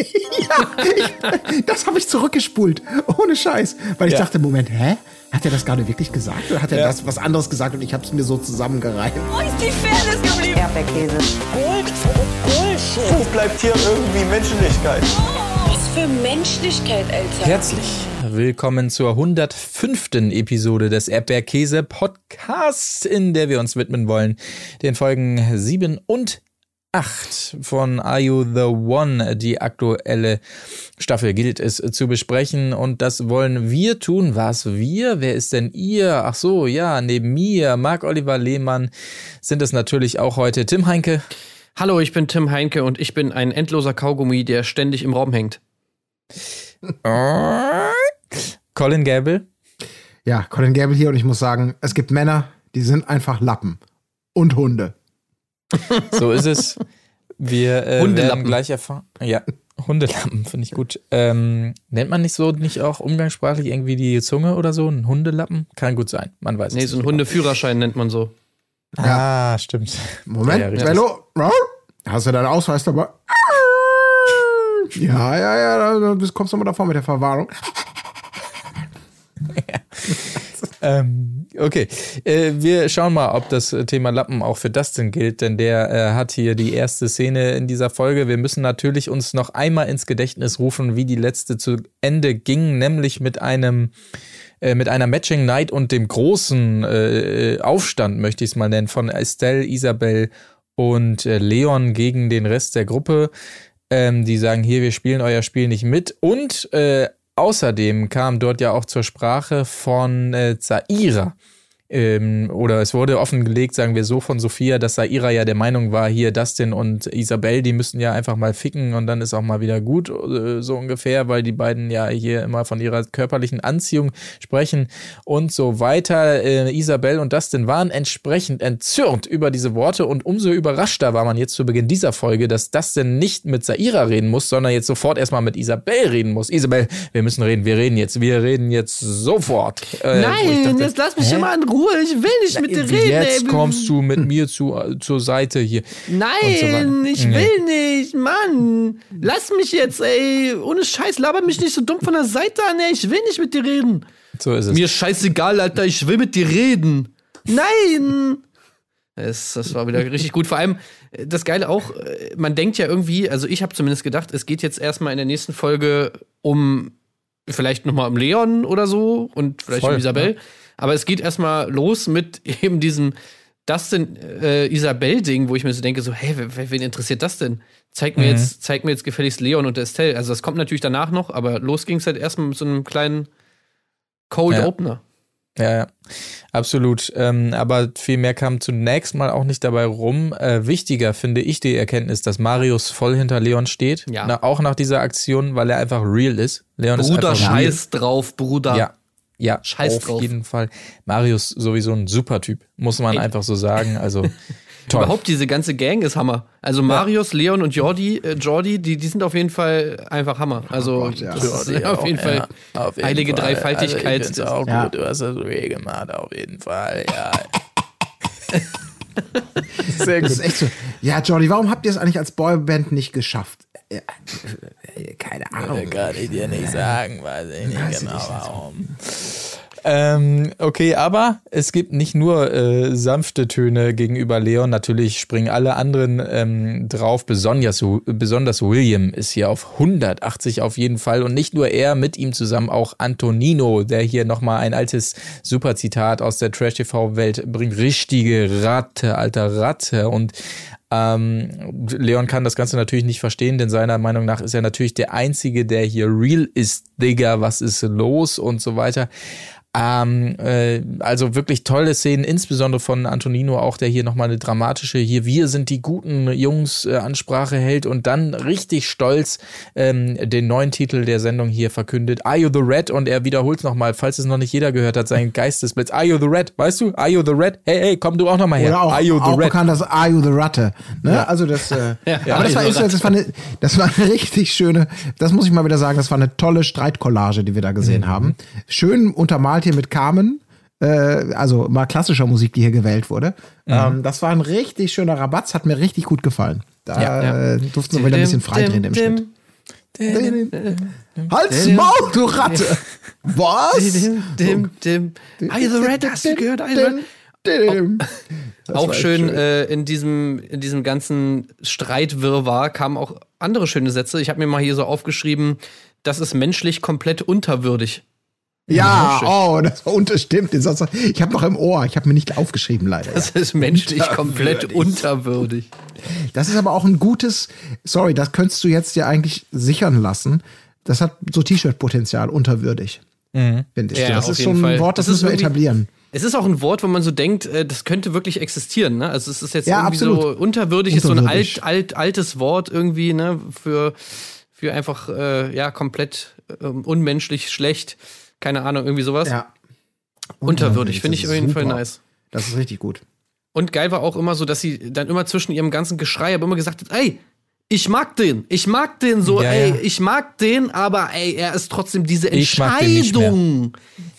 ja, ich, das habe ich zurückgespult. Ohne Scheiß. Weil ich Ja. dachte, Moment, hä? Hat er das gerade wirklich gesagt? Oder hat er Ja. das was anderes gesagt und ich habe es mir so zusammengereiht? Wo ist die Fairness geblieben? Erdbeerkäse. Gold, Bullshit. Wo bleibt hier irgendwie Menschlichkeit? Was für Menschlichkeit, Alter. Herzlich willkommen zur 105. Episode des Erdbeerkäse Podcasts, in der wir uns widmen wollen den Folgen 7 und 8 von Are You the One? Die aktuelle Staffel gilt es zu besprechen und das wollen wir tun. Was wir? Wer ist denn ihr? Ach so, ja, neben mir, Marc-Oliver Lehmann, sind es natürlich auch heute Tim Heinke. Hallo, ich bin Tim Heinke und ich bin ein endloser Kaugummi, der ständig im Raum hängt. Colin Gable. Ja, Colin Gable hier und ich muss sagen, es gibt Männer, die sind einfach Lappen. Und Hunde. So ist es. Wir äh, Hundelappen. gleich erfahren. Ja, Hundelappen finde ich gut. Ähm, nennt man nicht so nicht auch umgangssprachlich irgendwie die Zunge oder so? Ein Hundelappen? Kann gut sein. Man weiß Nee, es so ein. Hundeführerschein nennt man so. Ah, stimmt. Moment, Ja. Bello. Hast du deinen Ausweis dabei? Ja, ja, ja, da kommst du mal davor mit der Verwarnung. Ähm, okay, äh, wir schauen mal, ob das Thema Lappen auch für Dustin gilt, denn der äh, hat hier die erste Szene in dieser Folge. Wir müssen natürlich uns noch einmal ins Gedächtnis rufen, wie die letzte zu Ende ging, nämlich mit einem äh, mit einer Matching Night und dem großen äh, Aufstand, möchte ich es mal nennen, von Estelle, Isabel und äh, Leon gegen den Rest der Gruppe. Ähm, die sagen, hier, wir spielen euer Spiel nicht mit. Und äh, außerdem kam dort ja auch zur Sprache von äh, Zaira. Ähm, oder es wurde offengelegt, sagen wir so, von Sophia, dass Saira ja der Meinung war, hier Dustin und Isabel, die müssen ja einfach mal ficken und dann ist auch mal wieder gut, äh, so ungefähr, weil die beiden ja hier immer von ihrer körperlichen Anziehung sprechen und so weiter. Äh, Isabel und Dustin waren entsprechend entzürnt über diese Worte und umso überraschter war man jetzt zu Beginn dieser Folge, dass Dustin nicht mit Saira reden muss, sondern jetzt sofort erstmal mit Isabel reden muss. Isabel, wir müssen reden, wir reden jetzt, wir reden jetzt sofort. Äh, ich dachte, lass mich hä? mal in Ruhe. Ich will nicht mit dir Jetzt reden. ey. kommst du mit mir zu, zur Seite hier. Nein, so ich Nee. will nicht, Mann. Lass mich jetzt, ey. Ohne Scheiß, laber mich nicht so dumm von der Seite an, ey. Ich will nicht mit dir reden. So ist es. Mir ist scheißegal, Alter. Ich will mit dir reden. Nein. Es, das war wieder richtig gut. Vor allem, äh, das Geile auch, äh, man denkt ja irgendwie, also ich habe zumindest gedacht, es geht jetzt erstmal in der nächsten Folge um vielleicht nochmal um Leon oder so und vielleicht Voll, um Isabel. Aber es geht erstmal los mit eben diesem Dustin äh, Isabel-Ding, wo ich mir so denke, so, hey, wen interessiert das denn? Zeig mir, Mhm. jetzt, zeig mir jetzt gefälligst Leon und Estelle. Also das kommt natürlich danach noch, aber los ging es halt erstmal mit so einem kleinen Cold Ja. Opener. Ja, ja, absolut. Ähm, aber viel mehr kam zunächst mal auch nicht dabei rum. Äh, wichtiger finde ich die Erkenntnis, dass Marius voll hinter Leon steht. Ja. Na, auch nach dieser Aktion, weil er einfach real ist. Leon Bruder, ist einfach real. scheiß drauf, Bruder. Ja. Ja, Scheiß auf drauf. jeden Fall. Marius sowieso ein super Typ, muss man Ey. einfach so sagen. Also toll. Überhaupt diese ganze Gang ist Hammer. Also Marius, Leon und Jordi, äh, Jordi, die, die sind auf jeden Fall einfach Hammer. Also Gott, ja. das ist auf jeden Fall Ja, auf jeden heilige Fall. Dreifaltigkeit. Also ich find's auch Ja. gut, du hast das real gemacht, auf jeden Fall. Ja. Sehr Das ist echt so. Ja, Jordi, warum habt ihr es eigentlich als Boyband nicht geschafft? Ja, äh, keine Ahnung. Kann ich dir nicht sagen, weiß ich nicht Weiß ich genau nicht. warum. Ähm, okay, aber es gibt nicht nur äh, sanfte Töne gegenüber Leon, natürlich springen alle anderen ähm, drauf. Besonders, besonders William ist hier auf 180 auf jeden Fall und nicht nur er, mit ihm zusammen auch Antonino, der hier nochmal ein altes Superzitat aus der Trash-TV-Welt bringt. Richtige Ratte, alter Ratte und ähm, Leon kann das Ganze natürlich nicht verstehen, denn seiner Meinung nach ist er natürlich der Einzige, der hier real ist, Digga, was ist los und so weiter. Ähm, äh, also wirklich tolle Szenen, insbesondere von Antonino auch, der hier nochmal eine dramatische, hier wir sind die guten Jungs äh, Ansprache hält und dann richtig stolz ähm, den neuen Titel der Sendung hier verkündet. Are you the Red? Und er wiederholt es nochmal, falls es noch nicht jeder gehört hat, sein Geistesblitz. Are you the Red? Weißt du? Are you the Red? Hey, hey, komm du auch nochmal her. Oder auch, Are you the auch Red? bekannt als Are You the Ratte. Ne? Also das, äh, Ja, aber das war, the das, war eine, das war eine richtig schöne, das muss ich mal wieder sagen, das war eine tolle Streitcollage, die wir da Mhm. gesehen haben. Schön untermalt hier mit Carmen, äh, also mal klassischer Musik, die hier gewählt wurde. Mhm. Ähm, das war ein richtig schöner Rabatz, hat mir richtig gut gefallen. Da Ja, äh, durften wir wieder ein bisschen frei drehen im Schnitt. Halt's Maul, du Ratte! Was? Dim, dim, dim. You the Red? Hast du gehört? You the Red? Auch echt schön, Äh, in, diesem, in diesem ganzen Streitwirrwarr kamen auch andere schöne Sätze. Ich habe mir mal hier so aufgeschrieben, das ist menschlich komplett unterwürdig. Ja, oh, das war unterstimmt. Ich habe noch im Ohr. Ich habe mir nicht aufgeschrieben, leider. Das ist menschlich komplett Unterwürdig. unterwürdig. Das ist aber auch ein gutes, sorry, das könntest du jetzt ja eigentlich sichern lassen. Das hat so T-Shirt-Potenzial, unterwürdig. Finde ich. Ja, das auf ist jeden so ein Fall. Wort, das, Das ist müssen wir etablieren. Es ist auch ein Wort, wo man so denkt, äh, das könnte wirklich existieren. Ne? Also es ist jetzt Ja, irgendwie so absolut. unterwürdig, ist so ein Unterwürdig. alt, alt, altes Wort irgendwie, ne, für, für einfach, äh, ja, komplett ähm, unmenschlich, schlecht, keine Ahnung, irgendwie sowas. Ja. Unterwürdig, finde ich auf jeden Fall nice. Das ist richtig gut. Und geil war auch immer so, dass sie dann immer zwischen ihrem ganzen Geschrei aber immer gesagt hat, ey, ich mag den, ich mag den so, Ja, ey, ja. ich mag den, aber ey, er ist trotzdem diese. Entscheidung.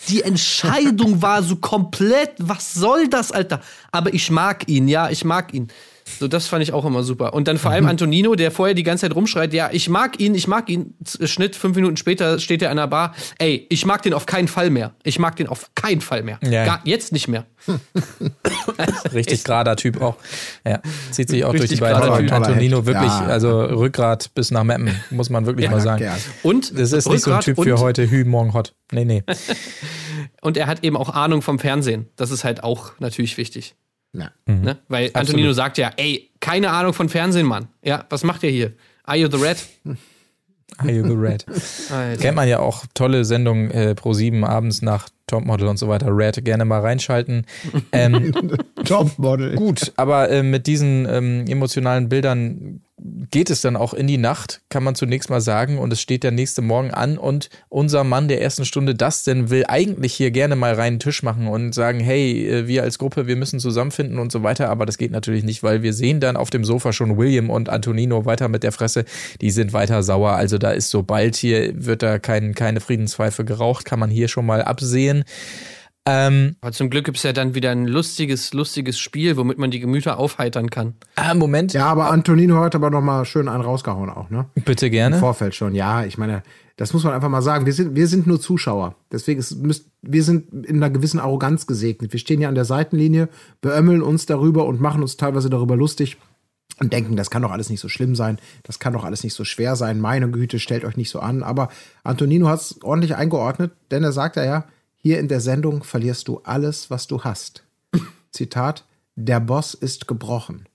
Die Entscheidung war so komplett, was soll das, Alter? Aber ich mag ihn, ja, ich mag ihn. So, das fand ich auch immer super. Und dann vor Mhm. allem Antonino, der vorher die ganze Zeit rumschreit, ja, ich mag ihn, ich mag ihn. Z- Schnitt, fünf Minuten später steht er an der Bar, ey, ich mag den auf keinen Fall mehr. Ich mag den auf keinen Fall mehr. Ja. Gar, jetzt nicht mehr. Richtig gerader Typ auch. Ja, zieht sich auch durch die Richtig beiden. Typ. Antonino wirklich. Ja. also Rückgrat bis nach Meppen, muss man wirklich mal sagen. gern. Und Das ist nicht so ein Rückgrat Typ für heute Hü, morgen hot. Nee, nee. Und er hat eben auch Ahnung vom Fernsehen. Das ist halt auch natürlich wichtig. Ja. Ne? Weil Antonino sagt ja, ey, keine Ahnung von Fernsehen, Mann. Ja, was macht ihr hier? Are you the Red? Are you the red? Alter. Kennt man ja auch tolle Sendungen äh, pro sieben abends nach Topmodel und so weiter. Red gerne mal reinschalten. Ähm, Topmodel. Gut, aber äh, mit diesen ähm, emotionalen Bildern geht es dann auch in die Nacht, kann man zunächst mal sagen. Und es steht der nächste Morgen an und unser Mann der ersten Stunde, Dustin, will eigentlich hier gerne mal reinen Tisch machen und sagen, hey, äh, wir als Gruppe, wir müssen zusammenfinden und so weiter. Aber das geht natürlich nicht, weil wir sehen dann auf dem Sofa schon William und Antonino weiter mit der Fresse. Die sind weiter sauer. Also da ist sobald hier wird da kein, keine Friedenspfeife geraucht, kann man hier schon mal absehen. Ähm, Aber zum Glück gibt es ja dann wieder ein lustiges, lustiges Spiel, womit man die Gemüter aufheitern kann. ah, Moment, Ja, aber Antonino hat aber noch mal schön einen rausgehauen auch, ne? bitte Im gerne. Vorfeld schon. Ja, ich meine, das muss man einfach mal sagen. Wir sind, wir sind nur Zuschauer. Deswegen ist, müsst, wir sind in einer gewissen Arroganz gesegnet. Wir stehen ja an der Seitenlinie, beömmeln uns darüber und machen uns teilweise darüber lustig und denken, das kann doch alles nicht so schlimm sein, das kann doch alles nicht so schwer sein. Meine Güte, stellt euch nicht so an. Aber Antonino hat es ordentlich eingeordnet, denn er sagt ja, ja, hier in der Sendung verlierst du alles, was du hast. Zitat, der Boss ist gebrochen.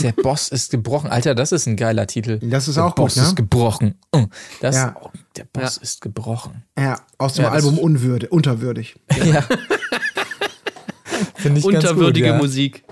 Der Boss ist gebrochen. Alter, das ist ein geiler Titel. Das ist der auch gut, Boss ne? ist gebrochen. Mm, Das, Ja. oh, der Boss Ja. ist gebrochen. Ja, aus dem Ja, Album Unwürde, Unterwürdig. Ja. Finde ich Unterwürdige ganz gut, Musik.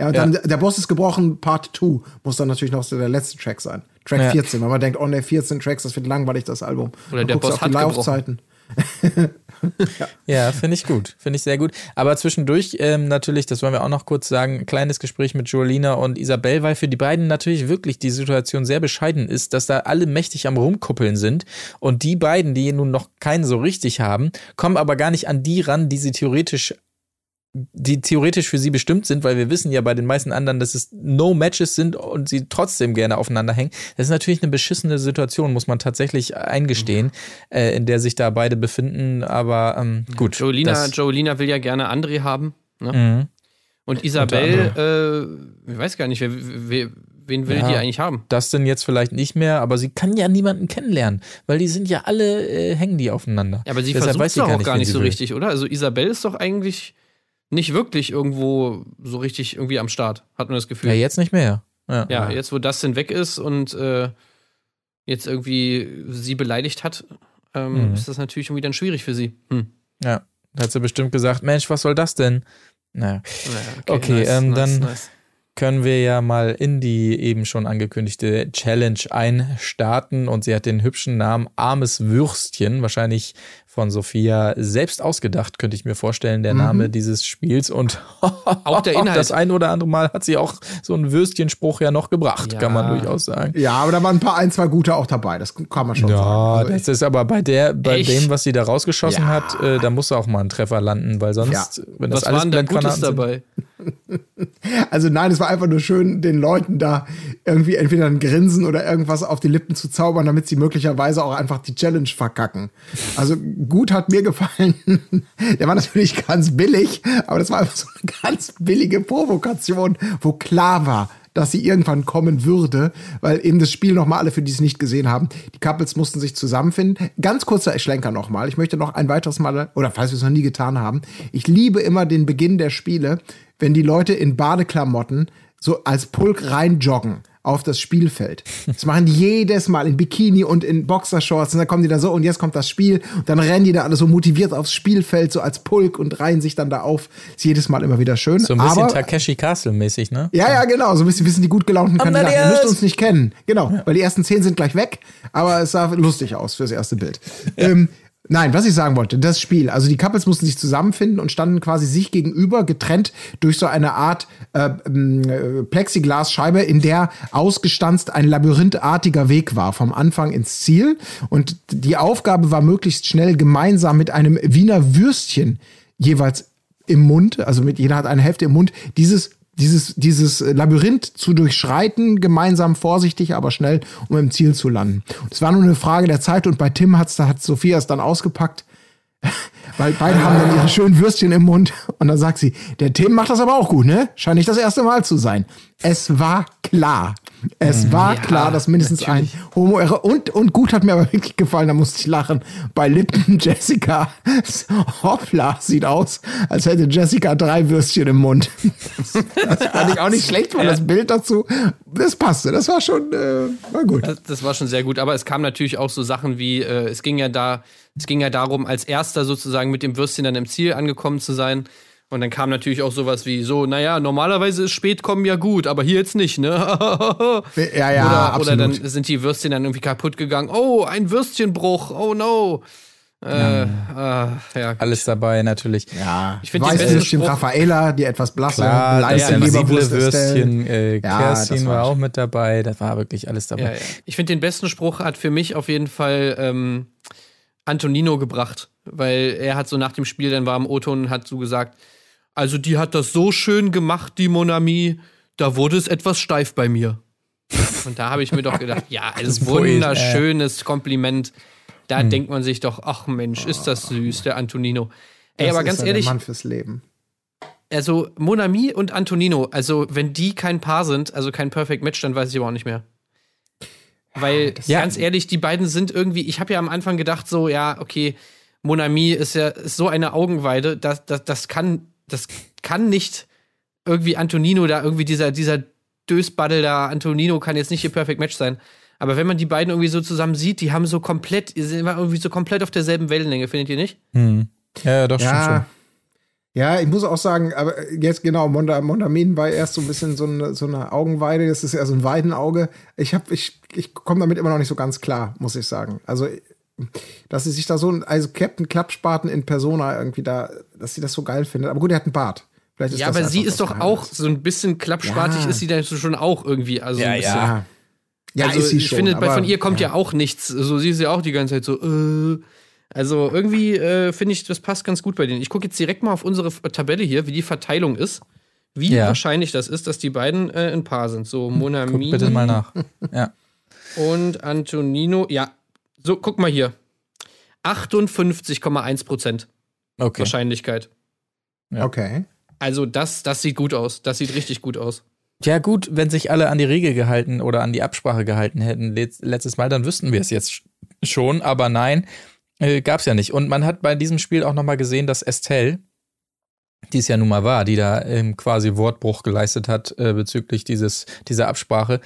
Ja, und dann der Boss ist gebrochen, Part 2 muss dann natürlich noch so der letzte Track sein. Track Ja. 14, weil man denkt, oh ne, 14 Tracks, das wird langweilig, das Album. Oder Dann der Boss auf die hat gebrochen. Ja, ja finde ich gut. Finde ich sehr gut. Aber zwischendurch ähm, natürlich, das wollen wir auch noch kurz sagen, ein kleines Gespräch mit Jolina und Isabel, weil für die beiden natürlich wirklich die Situation sehr bescheiden ist, dass da alle mächtig am Rumkuppeln sind und die beiden, die nun noch keinen so richtig haben, kommen aber gar nicht an die ran, die sie theoretisch die theoretisch für sie bestimmt sind, weil wir wissen ja bei den meisten anderen, dass es No-Matches sind und sie trotzdem gerne aufeinander hängen. Das ist natürlich eine beschissene Situation, muss man tatsächlich eingestehen, äh, in der sich da beide befinden. Aber ähm, gut. Jolina, Jolina will ja gerne André haben. Ne? Mhm. Und Isabel, äh, ich weiß gar nicht, wer, wer, wen will Ja. die eigentlich haben? Das denn jetzt vielleicht nicht mehr, aber sie kann ja niemanden kennenlernen, weil die sind ja alle, äh, hängen die aufeinander. Ja, aber sie Deshalb versucht weiß es doch auch gar nicht sie so will. richtig, oder? Also Isabel ist doch eigentlich nicht wirklich irgendwo so richtig irgendwie am Start, hat man das Gefühl. Ja, jetzt nicht mehr. Ja. Ja, jetzt wo Dustin weg ist und äh, jetzt irgendwie sie beleidigt hat, ähm, Mhm. ist das natürlich irgendwie dann schwierig für sie. Hm. ja. Da hat sie bestimmt gesagt, Mensch, was soll das denn? Naja. Naja, Okay, ähm, dann- können wir ja mal in die eben schon angekündigte Challenge einstarten und sie hat den hübschen Namen Armes Würstchen, wahrscheinlich von Sophia selbst ausgedacht, könnte ich mir vorstellen, der Name dieses Spiels und Auch der Inhalt. das ein oder andere Mal hat sie auch so einen Würstchenspruch ja noch gebracht, Ja. kann man durchaus sagen. Ja, aber da waren ein paar, ein, zwei gute auch dabei, das kann man schon Ja, sagen. Also das ist aber bei der, bei Echt? dem, was sie da rausgeschossen Ja. hat, äh, da muss auch mal ein Treffer landen, weil sonst, wenn das Was alles waren da Gutes Blendgranaten sind- dabei? Also nein, es war einfach nur schön, den Leuten da irgendwie entweder ein Grinsen oder irgendwas auf die Lippen zu zaubern, damit sie möglicherweise auch einfach die Challenge verkacken. Also gut hat mir gefallen. Der war natürlich ganz billig, aber das war einfach so eine ganz billige Provokation, wo klar war, dass sie irgendwann kommen würde, weil eben das Spiel nochmal alle, für die es nicht gesehen haben, die Couples mussten sich zusammenfinden. Ganz kurzer Schlenker nochmal. Ich möchte noch ein weiteres Mal, oder falls wir es noch nie getan haben, ich liebe immer den Beginn der Spiele, wenn die Leute in Badeklamotten so als Pulk reinjoggen auf das Spielfeld. Das machen die jedes Mal in Bikini und in Boxershorts und dann kommen die da so und jetzt kommt das Spiel und dann rennen die da alle so motiviert aufs Spielfeld so als Pulk und reihen sich dann da auf. Ist jedes Mal immer wieder schön. So ein bisschen Aber Takeshi Castle mäßig, ne? ja, ja, genau. So ein bisschen wissen die gut gelaunten Kandidaten. Ihr müsst uns nicht kennen. Genau, weil die ersten zehn sind gleich weg, aber es sah lustig aus fürs erste Bild. Ähm, nein, was ich sagen wollte, das Spiel. Also die Couples mussten sich zusammenfinden und standen quasi sich gegenüber, getrennt durch so eine Art äh, äh, Plexiglasscheibe, in der ausgestanzt ein labyrinthartiger Weg war, vom Anfang ins Ziel. Und die Aufgabe war möglichst schnell gemeinsam mit einem Wiener Würstchen jeweils im Mund, also mit jeder hat eine Hälfte im Mund, dieses dieses, dieses Labyrinth zu durchschreiten, gemeinsam vorsichtig, aber schnell, um im Ziel zu landen. Es war nur eine Frage der Zeit und bei Tim hat's, da hat Sophia es dann ausgepackt, weil beide haben dann ihre schönen Würstchen im Mund und dann sagt sie, der Tim macht das aber auch gut, ne? Scheint nicht das erste Mal zu sein. Es war klar. Es war Ja, klar, dass mindestens natürlich. ein Homo und und gut hat mir aber wirklich gefallen, da musste ich lachen. Bei Lippen Jessica Hoppla sieht aus, als hätte Jessica drei Würstchen im Mund. Das fand ich auch nicht schlecht, weil das Bild dazu, das passte. Das war schon, äh, war gut. Das, das war schon sehr gut, aber es kam natürlich auch so Sachen wie, äh, es ging ja da, es ging ja darum, als erster sozusagen mit dem Würstchen dann im Ziel angekommen zu sein. Und dann kam natürlich auch sowas wie so, naja, normalerweise ist Spätkommen ja gut, aber hier jetzt nicht, ne? Ja, ja, oder, absolut. oder dann sind die Würstchen dann irgendwie kaputt gegangen. Oh, ein Würstchenbruch, oh no. Äh, äh, ja, Alles dabei natürlich. ja, Ich find den besten Raffaella, die etwas blasse, Klar, leise ja, Würstchen, äh, Ja, Kerstin war war auch mit dabei. Das war wirklich alles dabei. Ja, ja. Ich finde, den besten Spruch hat für mich auf jeden Fall ähm, Antonino gebracht, weil er hat so nach dem Spiel, dann war am O-Ton und hat so gesagt, also die hat das so schön gemacht, die Monami, da wurde es etwas steif bei mir. Und da habe ich mir doch gedacht, ja, ein wunderschönes Kompliment. Da denkt man sich doch, ach Mensch, ist das süß, der Antonino. Ey, Das aber ist ganz ehrlich, Der Mann fürs Leben. also Monami und Antonino, also wenn die kein Paar sind, also kein Perfect Match, dann weiß ich aber auch nicht mehr. Weil, Ja. ganz ehrlich, die beiden sind irgendwie, ich habe ja am Anfang gedacht, so, ja, okay, Monami ist ja ist so eine Augenweide, das, das, das kann, das kann nicht irgendwie Antonino da, irgendwie dieser, dieser Dösbaddel da, Antonino kann jetzt nicht ihr Perfect Match sein. Aber wenn man die beiden irgendwie so zusammen sieht, die haben so komplett, die sind immer irgendwie so komplett auf derselben Wellenlänge, findet ihr nicht? Hm. Ja, ja, doch, stimmt Ja. schon. Ja, ich muss auch sagen, aber jetzt genau, Monda, Mondamin war erst so ein bisschen so eine, so eine Augenweide, das ist eher so ein Weidenauge. Ich hab, ich, ich komme damit immer noch nicht so ganz klar, muss ich sagen. Also, dass sie sich da so, also Captain Klappspaten in Persona irgendwie da, dass sie das so geil findet. Aber gut, er hat einen Bart. Vielleicht ist Ja, das aber sie ist doch Geheimnis. auch so ein bisschen klappspatig, Ja. ist sie dann schon auch irgendwie. Also Ja, ein bisschen. Ja. Ja, also ist sie ich schon, finde, bei, aber- von ihr kommt ja. auch nichts. So sie ist ja auch die ganze Zeit so. Äh. Also irgendwie äh, finde ich, das passt ganz gut bei denen. Ich gucke jetzt direkt mal auf unsere Tabelle hier, wie die Verteilung ist. Wie Ja. wahrscheinlich das ist, dass die beiden äh, ein Paar sind. So Guck Monami bitte mal nach. Ja. und Antonino. Ja, so guck mal hier. 58,1 Prozent Okay. Wahrscheinlichkeit. Okay. Also das, das sieht gut aus. Das sieht richtig gut aus. Ja, gut, wenn sich alle an die Regel gehalten oder an die Absprache gehalten hätten letz- letztes Mal, dann wüssten wir es jetzt sch- schon, aber nein, äh, gab's ja nicht. Und man hat bei diesem Spiel auch nochmal gesehen, dass Estelle, die es ja nun mal war, die da ähm, quasi Wortbruch geleistet hat äh, bezüglich dieses, dieser Absprache,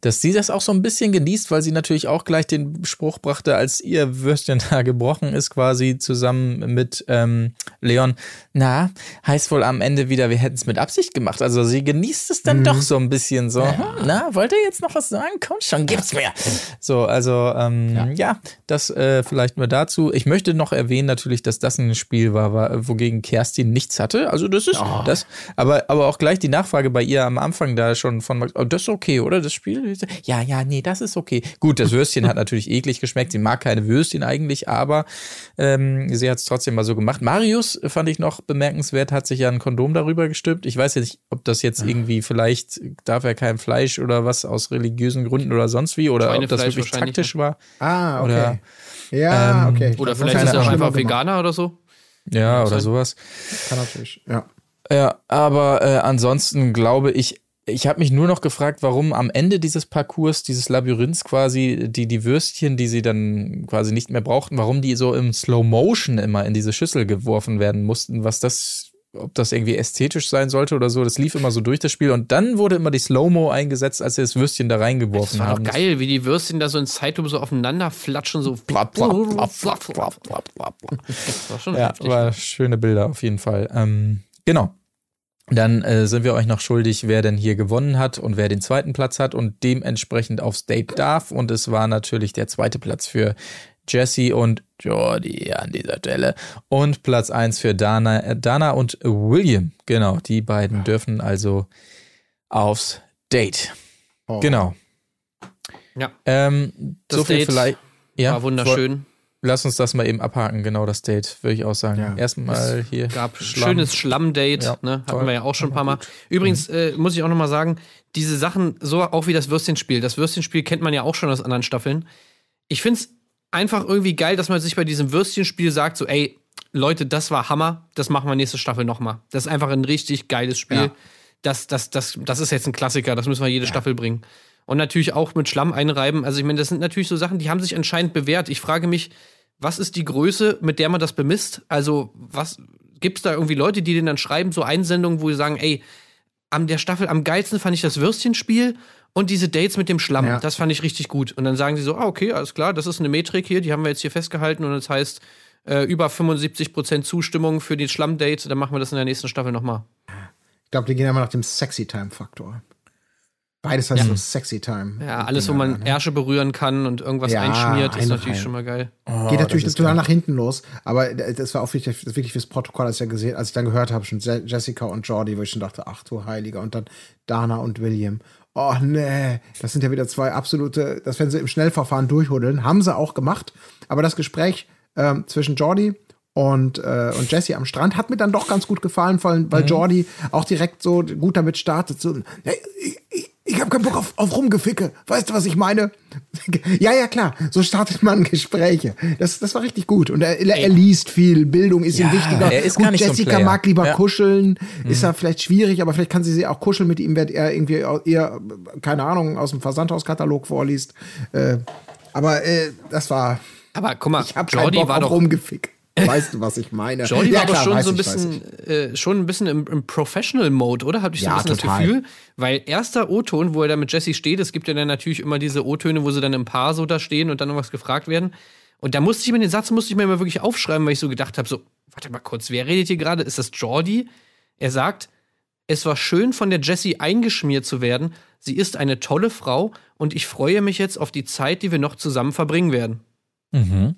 dass sie das auch so ein bisschen genießt, weil sie natürlich auch gleich den Spruch brachte, als ihr Würstchen da gebrochen ist, quasi zusammen mit ähm, Leon, na, heißt wohl am Ende wieder, wir hätten es mit Absicht gemacht. Also sie genießt es dann doch so ein bisschen so. hm, Na, wollt ihr jetzt noch was sagen? Komm schon, gibt's mir. So, also ähm, ja. das äh, vielleicht nur dazu. Ich möchte noch erwähnen natürlich, dass das ein Spiel war, war wogegen Kerstin nichts hatte. Du? Also das ist das. Aber, aber auch gleich die Nachfrage bei ihr am Anfang da schon von Max, oh, das ist okay, oder? Das Spiel? Ja, ja, nee, das ist okay. Gut, das Würstchen hat natürlich eklig geschmeckt. Sie mag keine Würstchen eigentlich, aber ähm, sie hat es trotzdem mal so gemacht. Marius fand ich noch bemerkenswert, hat sich ja ein Kondom darüber gestülpt. Ich weiß jetzt nicht, ob das jetzt irgendwie vielleicht darf er kein Fleisch oder was aus religiösen Gründen oder sonst wie oder ob das Schweinefleisch wirklich taktisch war. Ah, okay. Oder- ja, Ähm, okay. Oder vielleicht ist er auch einfach gemacht. Veganer oder so. Ja, oder sein. sowas. Kann natürlich, ja. Ja, aber äh, ansonsten glaube ich, ich habe mich nur noch gefragt, warum am Ende dieses Parcours, dieses Labyrinths quasi, die, die Würstchen, die sie dann quasi nicht mehr brauchten, warum die so im Slow Motion immer in diese Schüssel geworfen werden mussten, was das, ob das irgendwie ästhetisch sein sollte oder so, das lief immer so durch das Spiel und dann wurde immer die Slow-Mo eingesetzt, als sie das Würstchen da reingeworfen Das war haben. doch geil, wie die Würstchen da so in Zeitlupe so aufeinander flatschen, so plapp, plapp, plapp, plapp, plapp, plapp, plapp. Das war schon Ja, heftig. war schöne Bilder auf jeden Fall. Ähm, genau. Dann äh, sind wir euch noch schuldig, wer denn hier gewonnen hat und wer den zweiten Platz hat und dementsprechend aufs Date darf. Und es war natürlich der zweite Platz für Jesse und Jordi an dieser Stelle. Und Platz eins für Dana, äh, Dana und William. Genau, die beiden dürfen also aufs Date. Oh. Genau. Ja. Ähm, Das so viel Date vielleicht. Ja, war wunderschön. Lass uns das mal eben abhaken, genau das Date, würde ich auch sagen. Ja. Erstmal hier. gab Schlamm. schönes Schlammdate, Ja, ne? Hatten toll. wir ja auch schon ein paar Mal. Übrigens äh, muss ich auch noch mal sagen, diese Sachen, so auch wie das Würstchenspiel. Das Würstchenspiel kennt man ja auch schon aus anderen Staffeln. Ich find's einfach irgendwie geil, dass man sich bei diesem Würstchenspiel sagt, so, ey, Leute, das war Hammer, das machen wir nächste Staffel noch mal. Das ist einfach ein richtig geiles Spiel. Ja. Das, das, das, das ist jetzt ein Klassiker, das müssen wir jede Staffel bringen. Und natürlich auch mit Schlamm einreiben. Also ich meine, das sind natürlich so Sachen, die haben sich anscheinend bewährt. Ich frage mich, was ist die Größe, mit der man das bemisst? Also, was gibt's da irgendwie Leute, die denen dann schreiben, so Einsendungen, wo sie sagen, ey, an der Staffel am geilsten fand ich das Würstchenspiel und diese Dates mit dem Schlamm. Ja. Das fand ich richtig gut. Und dann sagen sie so, ah, okay, alles klar, das ist eine Metrik hier, die haben wir jetzt hier festgehalten und das heißt, äh, über 75% Zustimmung für die Schlamm-Date, dann machen wir das in der nächsten Staffel nochmal. Ich glaube, die gehen immer nach dem Sexy-Time-Faktor. Beides heißt so Sexy-Time. Ja, alles, wo man Ärsche berühren kann und irgendwas Ja, einschmiert, ist natürlich Reihe. schon mal geil. Geht natürlich total nach hinten los, aber das war auch wirklich, das wirklich fürs Protokoll, als ich, ja gesehen, als ich dann gehört habe, schon Je- Jessica und Jordi, wo ich schon dachte, ach du Heiliger, und dann Dana und William. Oh nee, das sind ja wieder zwei absolute, das werden sie im Schnellverfahren durchhudeln, haben sie auch gemacht, aber das Gespräch ähm, zwischen Jordi und, äh, und Jesse am Strand hat mir dann doch ganz gut gefallen, vor allem, weil Jordi auch direkt so gut damit startet. So, hey, ich, ich, ich habe keinen Bock auf, auf Rumgeficke. Weißt du, was ich meine? ja, ja, klar. So startet man Gespräche. Das, das war richtig gut. Und er, er liest viel. Bildung ist ihm Ja, wichtiger. er ist gut, gar nicht so Jessica Player. mag lieber Ja. kuscheln. Ist ja vielleicht schwierig, aber vielleicht kann sie sie auch kuscheln mit ihm, wenn er irgendwie eher, keine Ahnung, aus dem Versandhauskatalog vorliest. Äh, aber äh, das war. Aber guck mal, Ich hab Jordi war doch Rumgefick. Weißt du, was ich meine? Jordi Ja, war doch klar, schon weiß so ein bisschen, äh, schon ein bisschen im, im Professional-Mode, oder? Habe ich so Ja, ein bisschen total. das Gefühl? Weil erster O-Ton, wo er da mit Jesse steht, es gibt ja dann natürlich immer diese O-Töne, wo sie dann im Paar so da stehen und dann irgendwas gefragt werden. Und da musste ich mir den Satz musste ich mir immer wirklich aufschreiben, weil ich so gedacht habe: so, warte mal kurz, wer redet hier gerade? Ist das Jordi? Er sagt, es war schön, von der Jessie eingeschmiert zu werden. Sie ist eine tolle Frau und ich freue mich jetzt auf die Zeit, die wir noch zusammen verbringen werden. Mhm.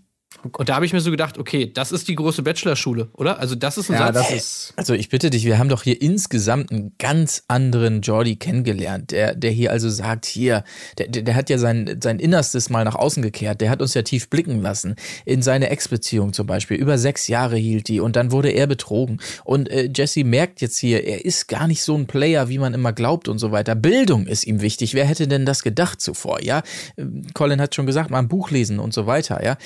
Und da habe ich mir so gedacht, okay, das ist die große Bachelorschule, oder? Also das ist ein Ja, Satz. das ist. Also ich bitte dich, wir haben doch hier insgesamt einen ganz anderen Jordi kennengelernt, der, der hier also sagt, hier, der, der, hat ja sein, sein Innerstes mal nach außen gekehrt, der hat uns ja tief blicken lassen. In seine Ex-Beziehung zum Beispiel, über sechs Jahre hielt die und dann wurde er betrogen. Und äh, Jesse merkt jetzt hier, er ist gar nicht so ein Player, wie man immer glaubt und so weiter. Bildung ist ihm wichtig. Wer hätte denn das gedacht zuvor, ja? Ähm, Colin hat schon gesagt, mal ein Buch lesen und so weiter, ja?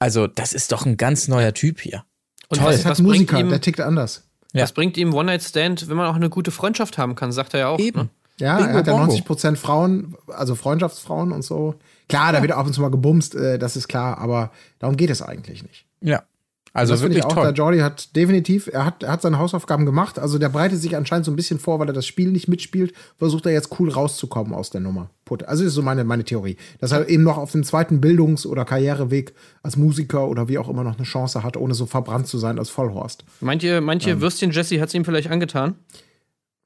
Also das ist doch ein ganz neuer Typ hier. Und Toll. Das hat was, Musiker, ihm, der tickt anders. Ja. was bringt ihm One-Night-Stand, wenn man auch eine gute Freundschaft haben kann, sagt er ja auch. Eben. Ne? Ja, Bingo er hat ja Bongo. 90 Prozent Frauen, also Freundschaftsfrauen und so. Klar, da wird ab und zu mal gebumst, äh, das ist klar, aber darum geht es eigentlich nicht. Ja. Also das finde wirklich ich auch, toll. der Jordi hat definitiv, er hat, er hat seine Hausaufgaben gemacht, also der breitet sich anscheinend so ein bisschen vor, weil er das Spiel nicht mitspielt, versucht er jetzt cool rauszukommen aus der Nummer. Put- Also ist so meine, meine Theorie. Dass er eben noch auf dem zweiten Bildungs- oder Karriereweg als Musiker oder wie auch immer noch eine Chance hat, ohne so verbrannt zu sein als Vollhorst. Manche, manche Würstchen Jesse hat es ihm vielleicht angetan.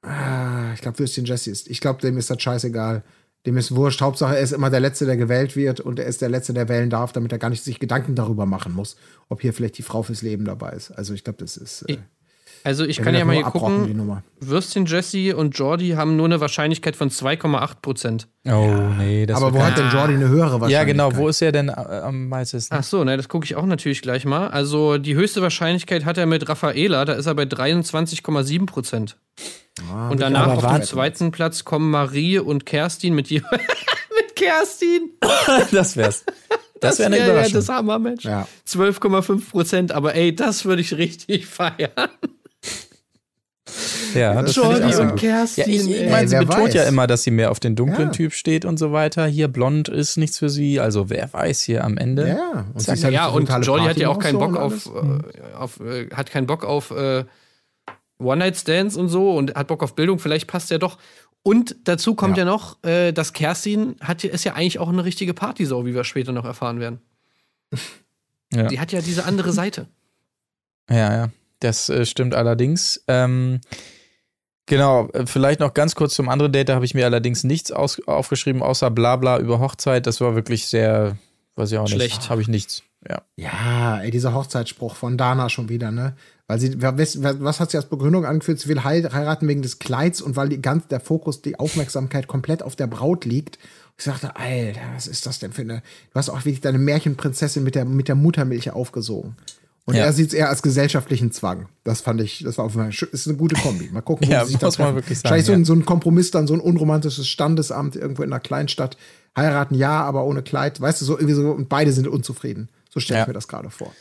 Ah, ich glaube, Würstchen Jesse ist, ich glaube, dem ist das scheißegal. Dem ist wurscht. Hauptsache, er ist immer der Letzte, der gewählt wird und er ist der Letzte, der wählen darf, damit er gar nicht sich Gedanken darüber machen muss, ob hier vielleicht die Frau fürs Leben dabei ist. Also ich glaube, das ist. Äh, Also ich kann ja mal hier gucken. Nummer. Würstchen Jesse und Jordi haben nur eine Wahrscheinlichkeit von 2,8 Prozent. Oh, nee, das Aber wo hat denn Jordi eine höhere Wahrscheinlichkeit? Ja, genau, wo ist er denn äh, am meisten? Ach so, ne, das gucke ich auch natürlich gleich mal. Also die höchste Wahrscheinlichkeit hat er mit Raffaela, da ist er bei 23,7 Prozent. Ah, Und danach auf dem warte. zweiten Platz kommen Marie und Kerstin mit je mit Kerstin. das wär's. Das wäre eine wär Überraschung. Ja, das Hammer, Mensch. Ja. 12,5 Prozent, aber ey, das würde ich richtig feiern. ja, das ich Jordi auch und gut. Kerstin. Ja, ich, ich meine, sie betont ja weiß. immer, dass sie mehr auf den dunklen Ja. Typ steht und so weiter. Hier blond ist nichts für sie. Also wer weiß hier am Ende. Ja, und sie Sag ist halt ja, und Jordi hat ja auch keinen Bock so auf, äh, auf äh, hat keinen Bock auf äh, One-Night-Stands und so und hat Bock auf Bildung, vielleicht passt er doch. Und dazu kommt ja, Ja. noch, äh, dass Kerstin hat, ja- ist ja eigentlich auch eine richtige Partysau, wie wir später noch erfahren werden. Ja. Die hat ja diese andere Seite. Ja, ja, das äh, stimmt allerdings. Ähm, genau, vielleicht noch ganz kurz zum anderen Date. Da habe ich mir allerdings nichts aus aufgeschrieben, außer Blabla über Hochzeit. Das war wirklich sehr, weiß ich auch nicht. Schlecht. Habe ich nichts. Ja. Ja, ey, dieser Hochzeitsspruch von Dana schon wieder, ne? Weil sie, was, hat sie als Begründung angeführt? Sie will hei- heiraten wegen des Kleids und weil die ganz, der Fokus, die Aufmerksamkeit komplett auf der Braut liegt. Ich sagte, Alter, was ist das denn für eine, du hast auch wirklich deine Märchenprinzessin mit der, mit der Muttermilch aufgesogen. Und Ja. er sieht es eher als gesellschaftlichen Zwang. Das fand ich, das war auf jeden Fall, ist eine gute Kombi. Mal gucken, wo Ja, sie sich da muss man treffen. wirklich sagen, Wahrscheinlich so, ja. ein, so ein Kompromiss dann, so ein unromantisches Standesamt irgendwo in einer Kleinstadt. Heiraten ja, aber ohne Kleid. Weißt du, so irgendwie so, und beide sind unzufrieden. So stelle Ja. ich mir das gerade vor.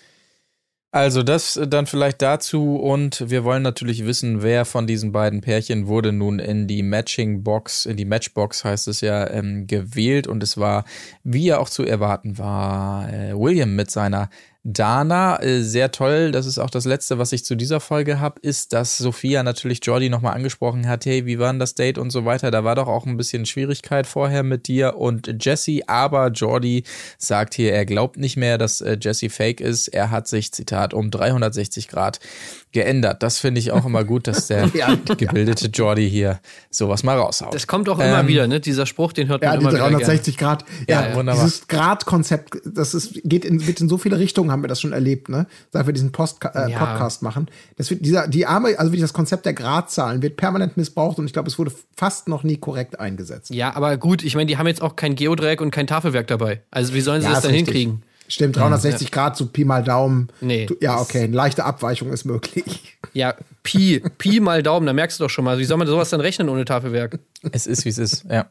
Also das äh, dann vielleicht dazu und wir wollen natürlich wissen, wer von diesen beiden Pärchen wurde nun in die Matching Box, in die Matchbox heißt es ja, ähm, gewählt. Und es war, wie ja auch zu erwarten war, äh, William mit seiner Dana. Äh, sehr toll, das ist auch das Letzte, was ich zu dieser Folge habe, ist, dass Sophia natürlich Jordi nochmal angesprochen hat, hey, wie war denn das Date und so weiter. Da war doch auch ein bisschen Schwierigkeit vorher mit dir und Jesse, aber Jordi sagt hier, er glaubt nicht mehr, dass äh, Jesse fake ist. Er hat sich, Zitat, um 360 Grad geändert. Das finde ich auch immer gut, dass der Ja. gebildete Jordi hier sowas mal raushaut. Das kommt auch immer Ähm, wieder, ne? Dieser Spruch, den hört man Ja, die immer wieder. 360 Grad. Ja, Ja, wunderbar. dieses Grad-Konzept, das ist, geht in, wird in so viele Richtungen, haben wir das schon erlebt, ne? Seit wir diesen Post, äh, Ja. Podcast machen. Das wird, dieser, die arme, also wirklich das Konzept der Gradzahlen wird permanent missbraucht und ich glaube, es wurde fast noch nie korrekt eingesetzt. Ja, aber gut, ich meine, die haben jetzt auch kein Geodreieck und kein Tafelwerk dabei. Also wie sollen sie das ist dann richtig. hinkriegen? Stimmt, 360 Grad, so Pi mal Daumen. Nee. Du, ja, okay, eine leichte Abweichung ist möglich. Ja, Pi, Pi mal Daumen, da merkst du doch schon mal. Wie soll man sowas dann rechnen ohne Tafelwerk? Es ist, wie es ist, ja.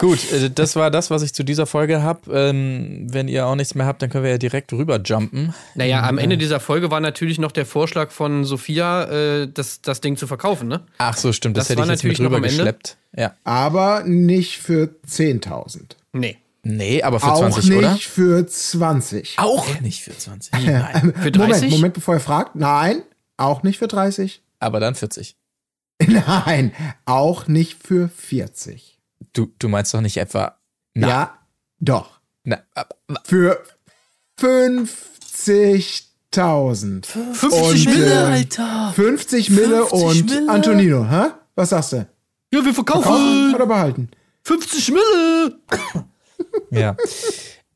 Gut, äh, das war das, was ich zu dieser Folge habe. Ähm, wenn ihr auch nichts mehr habt, dann können wir ja direkt rüberjumpen. Naja, am Ende dieser Folge war natürlich noch der Vorschlag von Sophia, äh, das, das Ding zu verkaufen, ne? Ach so, stimmt, das, Das hätte war ich jetzt mit rübergeschleppt. Ja. Aber nicht für 10.000. Nee. Nee, aber für Auch 20, nicht oder? für 20. Auch nicht für 20. Ähm, Für 30? Moment, Moment, bevor ihr fragt. Nein, auch nicht für 30. Aber dann 40. Nein, auch nicht für 40. Du, du meinst doch nicht etwa. Na, Ja, doch. na, Für 50.000. 50 Und, Mille, äh, Alter! 50 Mille 50 und Mille? Antonino, hä? Was sagst du? Ja, wir Kaufen verkaufen! oder behalten? 50 Mille! Ja.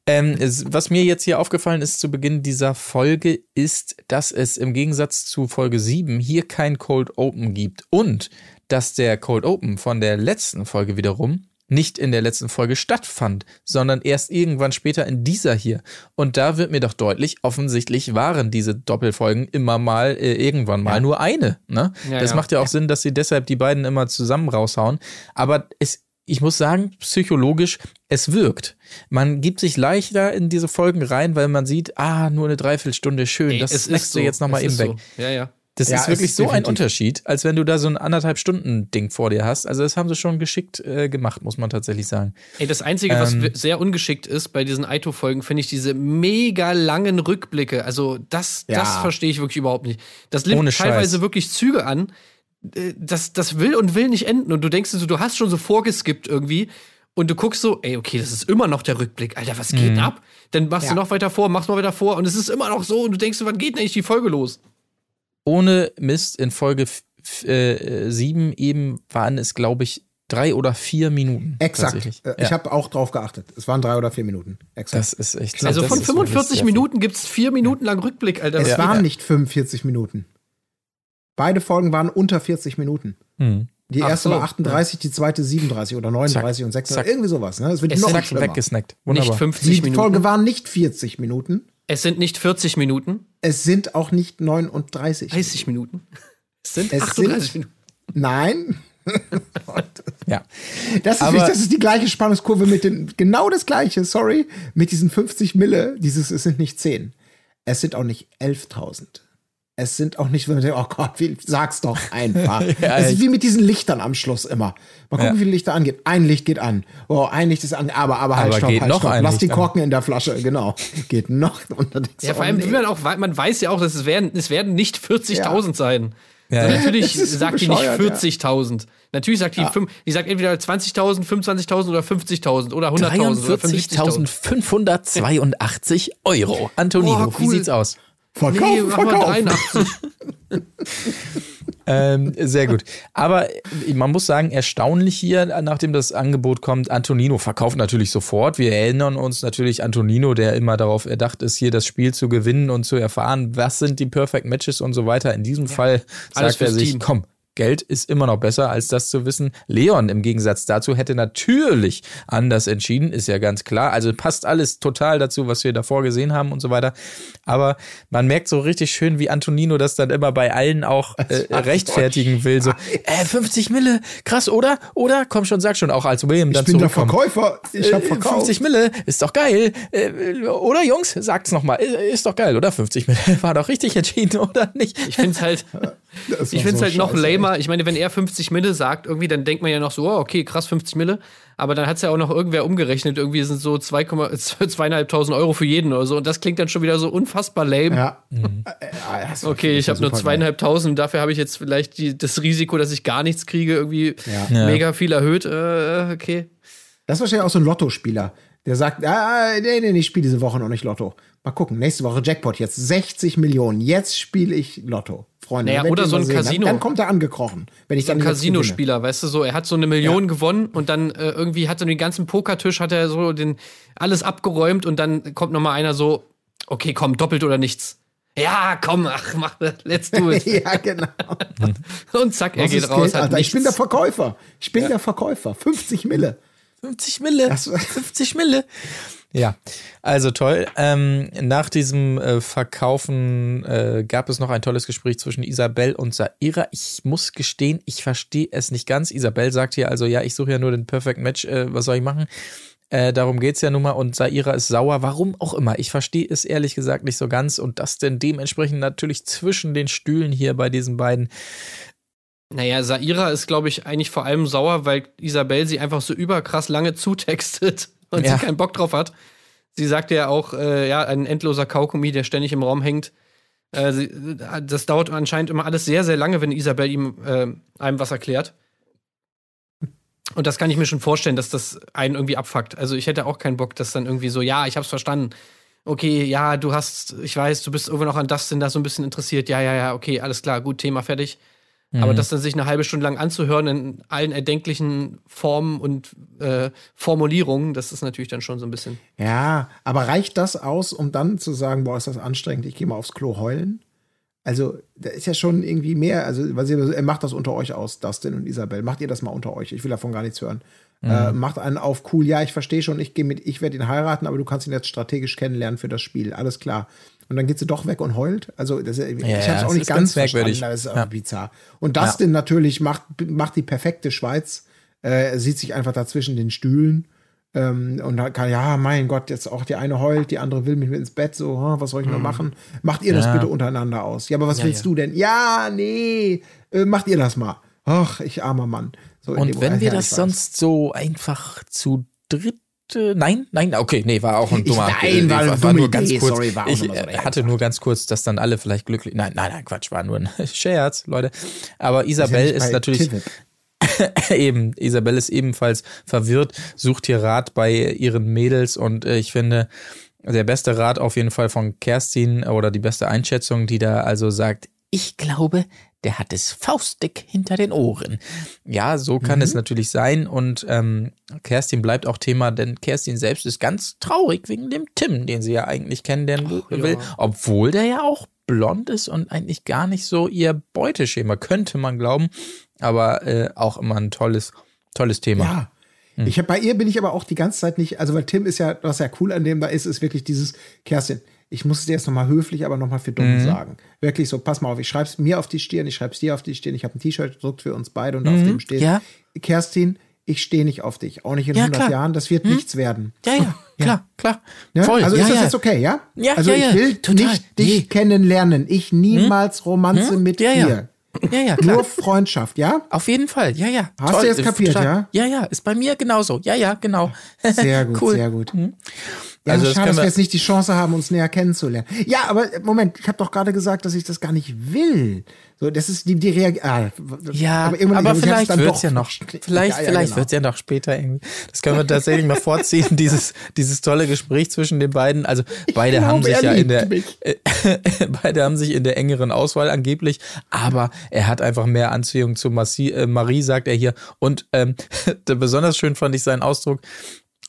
Ähm, es, was mir jetzt hier aufgefallen ist zu Beginn dieser Folge, ist, dass es im Gegensatz zu Folge 7 hier kein Cold Open gibt und dass der Cold Open von der letzten Folge wiederum nicht in der letzten Folge stattfand, sondern erst irgendwann später in dieser hier. Und da wird mir doch deutlich, offensichtlich waren diese Doppelfolgen immer mal, äh, irgendwann mal nur eine. Ne? Ja, das ja. macht ja auch Sinn, dass sie deshalb die beiden immer zusammen raushauen. Aber es, ich muss sagen, psychologisch, es wirkt. Man gibt sich leichter in diese Folgen rein, weil man sieht, ah, nur eine Dreiviertelstunde, schön, Ey, das du so. jetzt nochmal eben ist weg. So. Ja, ja. Das Ja, ist wirklich ist so ein definitiv. Unterschied, als wenn du da so ein anderthalb Stunden Ding vor dir hast. Also das haben sie schon geschickt äh, gemacht, muss man tatsächlich sagen. Ey, das Einzige, was Ähm. w- sehr ungeschickt ist bei diesen Aito-Folgen, finde ich diese mega langen Rückblicke. Also, das, Ja. das verstehe ich wirklich überhaupt nicht. Das nimmt Ohne Scheiß. teilweise wirklich Züge an. äh, Das, das will und will nicht enden. Und du denkst so, du hast schon so vorgeskippt irgendwie. Und du guckst so, ey, okay, das ist immer noch der Rückblick. Alter, was geht ab? Dann machst du Ja. noch weiter vor, machst noch weiter vor. Und es ist immer noch so. Und du denkst so, wann geht denn eigentlich die Folge los? Ohne Mist, in Folge 7 eben waren es, glaube ich, drei oder vier Minuten. Exakt. Äh, Ja, Ich habe auch drauf geachtet. Es waren drei oder vier Minuten. Exakt. das ist echt. Also das von ist wirklich 45 sehr Minuten gibt's vier Minuten lang Rückblick, Alter. es Was waren nicht 45 Minuten. Beide Folgen waren unter 40 Minuten. Die Ach erste so. war 38, die zweite 37 oder 39 und 36, zack. irgendwie sowas. Ne? Es wird Es noch zack. Weggesnackt. Nicht Wunderbar. 50 Die Minuten. Folge waren nicht 40 Minuten. Es sind nicht 40 Minuten, Es sind auch nicht 39. 30 Minuten. Es sind Es 38 sind- Minuten. Nein. Ja. Das ist, Aber- nicht, das ist die gleiche Spannungskurve mit den, genau das gleiche, sorry, mit diesen 50 Mille, dieses, es sind nicht 10. Es sind auch nicht 11.000. Es sind auch nicht, wenn man denkt, oh Gott, wie, sag's doch einfach. Ja, es ist wie mit diesen Lichtern am Schluss immer. Mal gucken, Ja. wie viele Lichter angeht. Ein Licht geht an. Oh, ein Licht ist an, aber, aber halt, Aber stopp, geht halt, noch stopp. ein Lass die Licht an. Korken in der Flasche, genau. Geht noch. Du, Ja, vor oh, allem, nee. wie man auch, man weiß ja auch, dass es werden, es werden nicht 40.000 sein. Ja, Also ja. natürlich sagt die nicht bescheuert, ja. 40.000. Natürlich sagt die, fünf, die sagt entweder 20.000, 25.000 oder 50.000 oder 100.000 oder 50.000. 43.582 Euro. Antonino, Oh, wie cool. sieht's aus? Verkaufen, Nee, verkaufen. 83. Ähm, sehr gut. Aber man muss sagen, erstaunlich hier, nachdem das Angebot kommt, Antonino verkauft natürlich sofort. Wir erinnern uns natürlich Antonino, der immer darauf erdacht ist, hier das Spiel zu gewinnen und zu erfahren, was sind die Perfect Matches und so weiter. In diesem Fall Alles sagt er sich, Team. komm, Geld ist immer noch besser, als das zu wissen. Leon im Gegensatz dazu hätte natürlich anders entschieden, ist ja ganz klar. Also passt alles total dazu, was wir davor gesehen haben und so weiter. Aber man merkt so richtig schön, wie Antonino das dann immer bei allen auch äh, rechtfertigen will. So, äh, 50 Mille, krass, oder? Oder? Komm schon, sag schon, auch als William Ich dann bin der. Verkäufer. Ich hab Äh, verkauft. 50 Mille, ist doch geil. Äh, oder Jungs, sagt's nochmal, ist doch geil, oder? 50 Mille, war doch richtig entschieden, oder nicht? Ich finde es halt, Das ich war find's so halt noch scheiße, lamer. Ich meine, wenn er 50 Mille sagt, irgendwie, dann denkt man ja noch so, oh, okay, krass, 50 Mille. Aber dann hat's ja auch noch irgendwer umgerechnet. Irgendwie sind so 2,5 zweieinhalbtausend Euro für jeden oder so. Und das klingt dann schon wieder so unfassbar lame. Ja. Mhm. Äh, äh, Okay, ich habe nur super geil. zweieinhalbtausend, dafür habe ich jetzt vielleicht die, das Risiko, dass ich gar nichts kriege, irgendwie Ja. mega viel erhöht. Äh, okay. Das ist wahrscheinlich auch so ein Lottospieler, der sagt, ah, nee, nee, nee, ich spiele diese Woche noch nicht Lotto. Mal gucken, nächste Woche Jackpot jetzt 60 Millionen. Jetzt spiele ich Lotto. Freunde, Naja, oder so ein sehen. Casino. Dann, dann kommt er angekrochen, wenn ich So ein dann gewinne. Casino-Spieler, weißt du, so, er hat so eine Million gewonnen und dann äh, irgendwie hat er den ganzen Pokertisch, hat er so den, alles abgeräumt und dann kommt noch mal einer so, okay, komm, doppelt oder nichts. Ja, komm, ach, mach, let's do it. ja, genau. Und zack, er Was geht raus, Geld. Ich bin der Verkäufer. Ich bin der Verkäufer. 50 Mille. 50 Mille. Das- 50 Mille. Ja, also toll. Ähm, nach diesem äh, Verkaufen äh, gab es noch ein tolles Gespräch zwischen Isabel und Saira. Ich muss gestehen, ich verstehe es nicht ganz. Isabel sagt hier also, ja, ich suche ja nur den Perfect Match, äh, was soll ich machen? Äh, darum geht's ja nun mal und Saira ist sauer, warum auch immer. Ich verstehe es ehrlich gesagt nicht so ganz und das denn dementsprechend natürlich zwischen den Stühlen hier bei diesen beiden. Naja, Saira ist, glaube ich, eigentlich vor allem sauer, weil Isabel sie einfach so überkrass lange zutextet und Ja. sie keinen Bock drauf hat. Sie sagt ja auch, äh, ja, ein endloser Kaugummi, der ständig im Raum hängt. Äh, sie, das dauert anscheinend immer alles sehr, sehr lange, wenn Isabel ihm äh, einem was erklärt. Und das kann ich mir schon vorstellen, dass das einen irgendwie abfuckt. Also ich hätte auch keinen Bock, dass dann irgendwie so, ja, ich hab's verstanden. Okay, ja, du hast, ich weiß, du bist irgendwo noch an Dustin da so ein bisschen interessiert. Ja, ja, ja, okay, alles klar, gut, Thema fertig. Aber das dann sich eine halbe Stunde lang anzuhören in allen erdenklichen Formen und äh, Formulierungen, das ist natürlich dann schon so ein bisschen. Ja, aber reicht das aus, um dann zu sagen, boah, ist das anstrengend, ich gehe mal aufs Klo heulen? Also, da ist ja schon irgendwie mehr. Also, sie, er macht das unter euch aus, Dustin und Isabel. Macht ihr das mal unter euch? Ich will davon gar nichts hören. Äh, macht einen auf cool, ja, ich verstehe schon, ich gehe mit, ich werde ihn heiraten, aber du kannst ihn jetzt strategisch kennenlernen für das Spiel. Alles klar. Und dann geht sie doch weg und heult. Also, das, ist- ich Ja, habe es ja, auch nicht ganz ganz merkwürdig. verstanden. Das ist Ja. bizarr. Und Dustin natürlich macht, macht die perfekte Schweiz. Äh, er sieht sich einfach da zwischen den Stühlen. Ähm, und kann, ja, mein Gott, jetzt auch die eine heult, die andere will mich mit ins Bett, so, hm, was soll ich nur machen? Macht ihr das Ja. bitte untereinander aus? Ja, aber was Ja, willst ja. du denn? Ja, nee, äh, macht ihr das mal. Ach, ich armer Mann. So Und wenn wir ja, das sonst so einfach zu dritt äh, Nein, nein, okay, nee, war auch ein Ich- dummer. nein, war war dumme nur ganz Idee, kurz. sorry, war auch ich so äh, hatte nur ganz kurz, dass dann alle vielleicht glücklich. Nein, nein, nein, Quatsch, war nur ein Scherz, Leute. Aber Isabel ist, bei natürlich Tivit. eben, Isabel ist ebenfalls verwirrt, sucht hier Rat bei ihren Mädels und äh, ich finde, der beste Rat auf jeden Fall von Kerstin oder die beste Einschätzung, die da also sagt, ich glaube, der hat es faustdick hinter den Ohren. Ja, so kann es natürlich sein und ähm, Kerstin bleibt auch Thema, denn Kerstin selbst ist ganz traurig wegen dem Tim, den sie ja eigentlich kennenlernen will, obwohl der ja auch blond ist und eigentlich gar nicht so ihr Beuteschema, könnte man glauben. Aber äh, auch immer ein tolles, tolles Thema. Ja. Ich hab, bei ihr bin ich aber auch die ganze Zeit nicht, also weil Tim ist ja, was ja cool an dem da ist, ist wirklich dieses, Kerstin, ich muss es dir jetzt nochmal höflich, aber nochmal für dumm sagen. Wirklich so, pass mal auf, ich schreib's mir auf die Stirn, ich schreib's dir auf die Stirn, ich habe ein T-Shirt gedruckt für uns beide und auf dem steht, ja. Kerstin, ich stehe nicht auf dich, auch nicht in Ja, 100 klar. Jahren, das wird nichts werden. Ja, ja, klar, klar. Ne? Voll. Also ja, ist das ja. jetzt okay, ja? Ja, also ja, ich ja, will total. nicht dich Nee. kennenlernen, ich niemals Romanze mit Ja, ja. dir. Ja, ja, klar. Nur Freundschaft, ja? Auf jeden Fall, ja, ja. Hast du jetzt kapiert, total- Ja, ja, ist bei mir genauso. Ja, ja, genau. Sehr gut, cool. sehr gut. Ja, Also schade, dass wir jetzt nicht die Chance haben, uns näher kennenzulernen. Ja, aber Moment, ich habe doch gerade gesagt, dass ich das gar nicht will. So, das ist die, die Reaktion. Ah, Ja, aber, ich hab's vielleicht wird's doch ja noch. Vielleicht, Ja, ja, vielleicht genau. wird's ja noch später irgendwie. Das können wir tatsächlich mal vorziehen, dieses, dieses tolle Gespräch zwischen den beiden. Also beide glaube, haben sich ja in der, äh, beide haben sich in der engeren Auswahl angeblich, aber er hat einfach mehr Anziehung zu Massi, äh, Marie, sagt er hier. Und ähm, besonders schön fand ich seinen Ausdruck.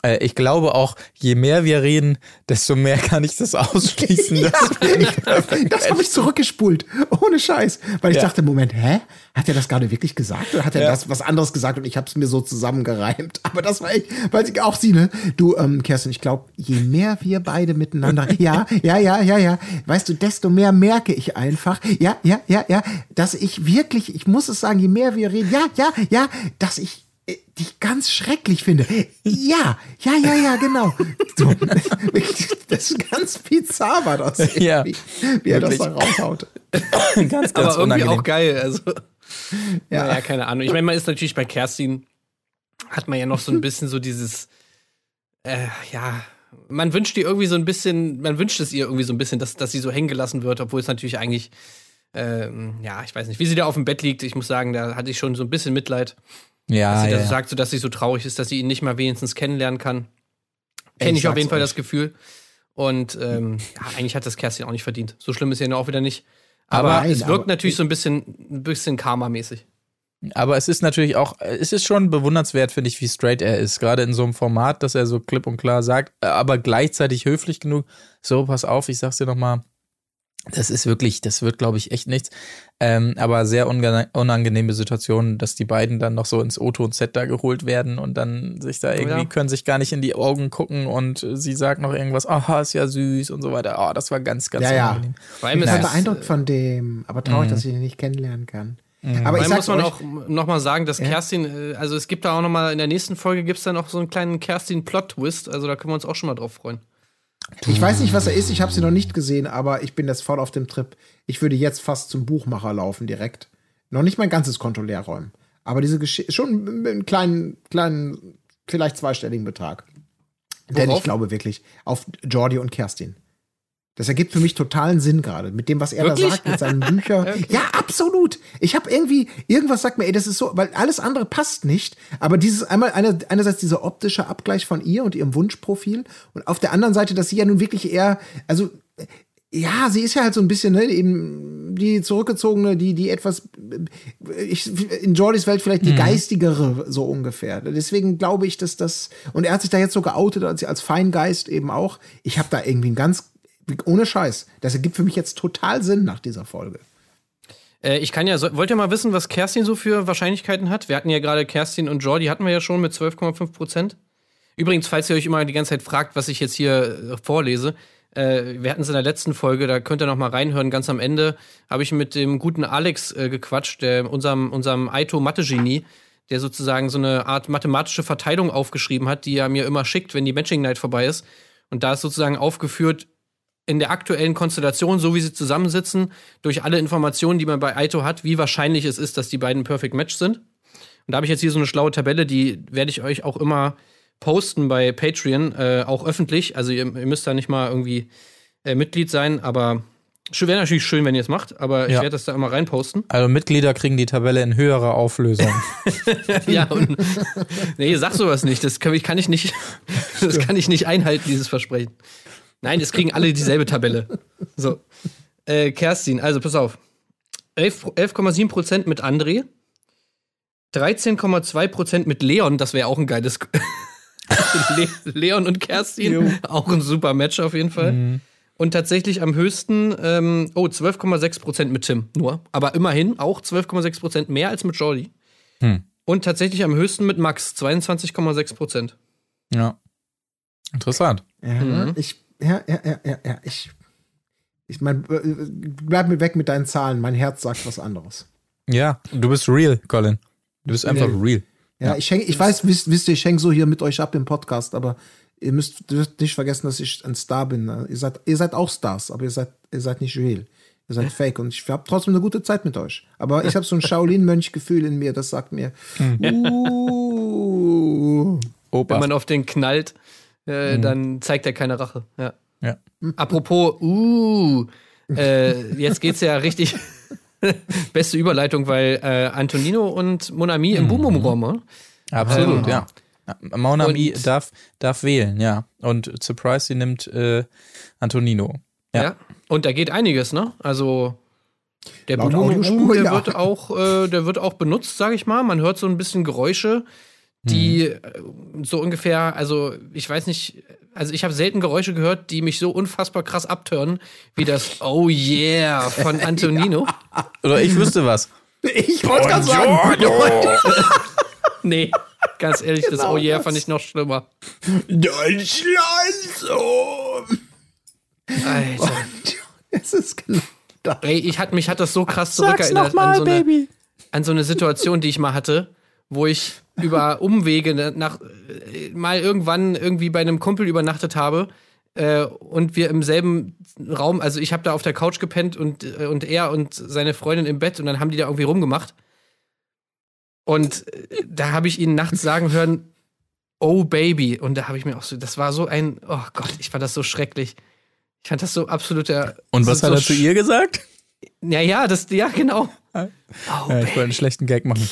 Äh, Ich glaube auch, je mehr wir reden, desto mehr kann ich das ausschließen. Ja, das habe ich zurückgespult. Ohne Scheiß. Weil ich Ja. dachte, Moment, hä? Hat er das gerade wirklich gesagt? Oder hat er Ja. das was anderes gesagt und ich habe es mir so zusammengereimt? Aber das war echt, weil ich auch sie, ne? Du, ähm, Kerstin, ich glaube, je mehr wir beide miteinander, ja, ja, ja, ja, ja, weißt du, desto mehr merke ich einfach, ja, ja, ja, ja, dass ich wirklich, ich muss es sagen, je mehr wir reden, ja, ja, ja, dass ich äh, dich ganz schrecklich finde. Ja, ja, ja, ja, genau. So, das ist ganz bizarr war das. Ja, wie er das wirklich. da raushaut. ganz, ganz Aber irgendwie unangenehm. auch geil. Also, Ja. naja, keine Ahnung. Ich meine, man ist natürlich bei Kerstin, hat man ja noch so ein bisschen so dieses, äh, ja, man wünscht ihr irgendwie so ein bisschen, man wünscht es ihr irgendwie so ein bisschen, dass, dass sie so hängen gelassen wird, obwohl es natürlich eigentlich, ähm, ja, ich weiß nicht, wie sie da auf dem Bett liegt. Ich muss sagen, da hatte ich schon so ein bisschen Mitleid. Ja, Dass sie ja. das sagt, so dass sie so traurig ist, dass sie ihn nicht mal wenigstens kennenlernen kann. Kenne ich auf jeden Fall euch. das Gefühl. Und ähm, ja, eigentlich hat das Kerstin auch nicht verdient. So schlimm ist ja auch wieder nicht. Aber, Aber- es Nein, wirkt aber- natürlich so ein bisschen, ein bisschen Karma-mäßig. Aber es ist natürlich auch, es ist schon bewundernswert, finde ich, wie straight er ist. Gerade in so einem Format, dass er so klipp und klar sagt, aber gleichzeitig höflich genug. So, pass auf, ich sag's dir nochmal. Das ist wirklich, das wird, glaube ich, echt nichts. Ähm, aber sehr unangenehme Situation, dass die beiden dann noch so ins Auto und Set da geholt werden und dann sich da irgendwie, Ja. können sich gar nicht in die Augen gucken und sie sagt noch irgendwas, aha, ist ja süß und so weiter. Oh, das war ganz, ganz Ja, ja. unangenehm. Allem Ich ist bin es, beeindruckt von dem, aber traurig, dass ich ihn nicht kennenlernen kann. Aber Vor ich muss man euch, auch nochmal sagen, dass Kerstin, äh, also es gibt da auch nochmal, in der nächsten Folge gibt es dann auch so einen kleinen Kerstin-Plot-Twist, also da können wir uns auch schon mal drauf freuen. Ich weiß nicht, was er ist, ich habe sie noch nicht gesehen, aber ich bin jetzt voll auf dem Trip. Ich würde jetzt fast zum Buchmacher laufen direkt. Noch nicht mein ganzes Konto leer räumen. Aber diese Geschichte, schon mit einem kleinen, kleinen, vielleicht zweistelligen Betrag. Denn Worauf? ich glaube wirklich auf Jordi und Kerstin. Das ergibt für mich totalen Sinn gerade mit dem, was er Wirklich? da sagt, mit seinen Büchern. Ja, absolut. Ich habe irgendwie, irgendwas sagt mir, ey, das ist so, weil alles andere passt nicht. Aber dieses einmal, eine, einerseits dieser optische Abgleich von ihr und ihrem Wunschprofil und auf der anderen Seite, dass sie ja nun wirklich eher, also, ja, sie ist ja halt so ein bisschen, ne, eben die zurückgezogene, die, die etwas, ich, in Jordys Welt vielleicht die Mhm. geistigere, so ungefähr. Deswegen glaube ich, dass das, und er hat sich da jetzt so geoutet als, als Feingeist eben auch. Ich habe da irgendwie ein ganz, ohne Scheiß, das ergibt für mich jetzt total Sinn nach dieser Folge. Äh, ich kann ja, so, wollt ihr mal wissen, was Kerstin so für Wahrscheinlichkeiten hat? Wir hatten ja gerade Kerstin und Jordi hatten wir ja schon mit 12,5 Prozent. Übrigens, falls ihr euch immer die ganze Zeit fragt, was ich jetzt hier äh, vorlese, äh, wir hatten es in der letzten Folge, da könnt ihr noch mal reinhören. Ganz am Ende habe ich mit dem guten Alex äh, gequatscht, der, unserem, unserem Aito-Mathe-Genie, der sozusagen so eine Art mathematische Verteilung aufgeschrieben hat, die er mir immer schickt, wenn die Matching Night vorbei ist. Und da ist sozusagen aufgeführt, in der aktuellen Konstellation, so wie sie zusammensitzen, durch alle Informationen, die man bei Aito hat, wie wahrscheinlich es ist, dass die beiden Perfect Match sind. Und da habe ich jetzt hier so eine schlaue Tabelle, die werde ich euch auch immer posten bei Patreon, äh, auch öffentlich. Also ihr, ihr müsst da nicht mal irgendwie äh, Mitglied sein, aber wäre natürlich schön, wenn ihr es macht, aber ich Ja. werde das da immer reinposten. Also Mitglieder kriegen die Tabelle in höherer Auflösung. ja, und nee, sag sowas nicht. Das ich- kann ich nicht, das kann ich nicht einhalten, dieses Versprechen. Nein, es kriegen alle dieselbe Tabelle. So. Äh, Kerstin, also pass auf. 11 11,7% mit André. 13,2% mit Leon, das wäre auch ein geiles. Le Leon und Kerstin, auch ein super Match auf jeden Fall. Und tatsächlich am höchsten, ähm, oh, 12,6% mit Tim nur. Aber immerhin auch 12,6% mehr als mit Jordi. Hm. Und tatsächlich am höchsten mit Max, 22,6%. Ja. Interessant. Ja, Mhm. ich, ja, ja, ja, ja, ja, ich, ich mein, äh, bleib mir weg mit deinen Zahlen. Mein Herz sagt was anderes. Ja, du bist real, Colin. Du bist einfach Nee. real. Ja, ich, häng, ich weiß, wisst, wisst ihr, ich hänge so hier mit euch ab im Podcast, aber ihr müsst dürft nicht vergessen, dass ich ein Star bin. ne? Ihr seid, ihr seid auch Stars, aber ihr seid, ihr seid nicht real. Ihr seid fake und ich habe trotzdem eine gute Zeit mit euch. Aber ich habe so ein Shaolin-Mönch-Gefühl in mir, das sagt mir, uh, Wenn Opa. man auf den knallt, äh, dann zeigt er keine Rache. Ja. Ja. Apropos, uh, äh, jetzt geht's ja richtig. Beste Überleitung, weil äh, Antonino und Monami im Boom Boom Raum. ne? Absolut, Ähm, ja. ja. Monami darf, darf wählen, ja. Und Surprise, sie nimmt äh, Antonino. Ja. Ja. Und da geht einiges, ne? Also der Boom Boom Room, der ja. wird auch, äh, der wird auch benutzt, sage ich mal. Man hört so ein bisschen Geräusche, die äh, so ungefähr, also ich weiß nicht, also ich habe selten Geräusche gehört, die mich so unfassbar krass abtören, wie das Oh yeah von Antonino. Oder ich wüsste was. ich wollte gerade sagen, Nee, ganz ehrlich, das Genau Oh yeah das. fand ich noch schlimmer. Deutschland so. Alter. Es ist genau das. Ey, ich hat, mich hat das so krass zurückerinnert an, so eine, an so eine Situation, die ich mal hatte, wo ich über Umwege nach äh, mal irgendwann irgendwie bei einem Kumpel übernachtet habe äh, und wir im selben Raum, also ich habe da auf der Couch gepennt und, äh, und er und seine Freundin im Bett und dann haben die da irgendwie rumgemacht. Und äh, da habe ich ihn nachts sagen hören, oh Baby. Und da habe ich mir auch so, das war so ein, oh Gott, ich fand das so schrecklich. Ich fand das so absoluter. Und was so, hat er so zu ihr gesagt? ja, ja, das, ja, genau. Oh, Ja, ich wollte einen schlechten Gag machen.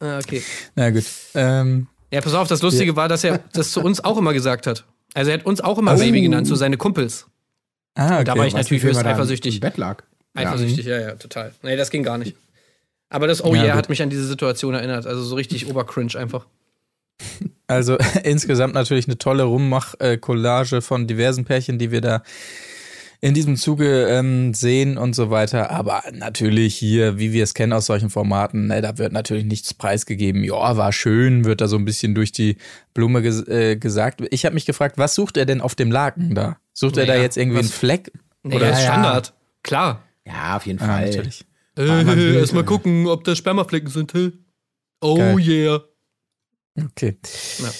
Ah, okay. Na gut. Ähm, Ja, pass auf, das Lustige war, dass er das zu uns auch immer gesagt hat. Also er hat uns auch immer Baby genannt, zu seine Kumpels. ah, okay. Da war ich Weißt natürlich höchst eifersüchtig. Im Bett lag. Eifersüchtig, ja. ja, total. Nee, das ging gar nicht. Aber das Oh Ja, yeah gut. hat mich an diese Situation erinnert. Also so richtig obercringe einfach. Also insgesamt natürlich eine tolle Rummach-Collage von diversen Pärchen, die wir da in diesem Zuge ähm, sehen und so weiter. Aber natürlich hier, wie wir es kennen aus solchen Formaten, ne, da wird natürlich nichts preisgegeben. Ja, war schön, wird da so ein bisschen durch die Blume ges äh, gesagt. Ich habe mich gefragt, was sucht er denn auf dem Laken da? Sucht er da Naja, jetzt irgendwie einen was- Fleck? Nee, Oder- Ja, ja. Standard. Klar. Ja, auf jeden Ah, Fall. natürlich. Äh, Erstmal gucken, ob das Spermaflecken sind. Oh Geil. yeah. Okay. Ja.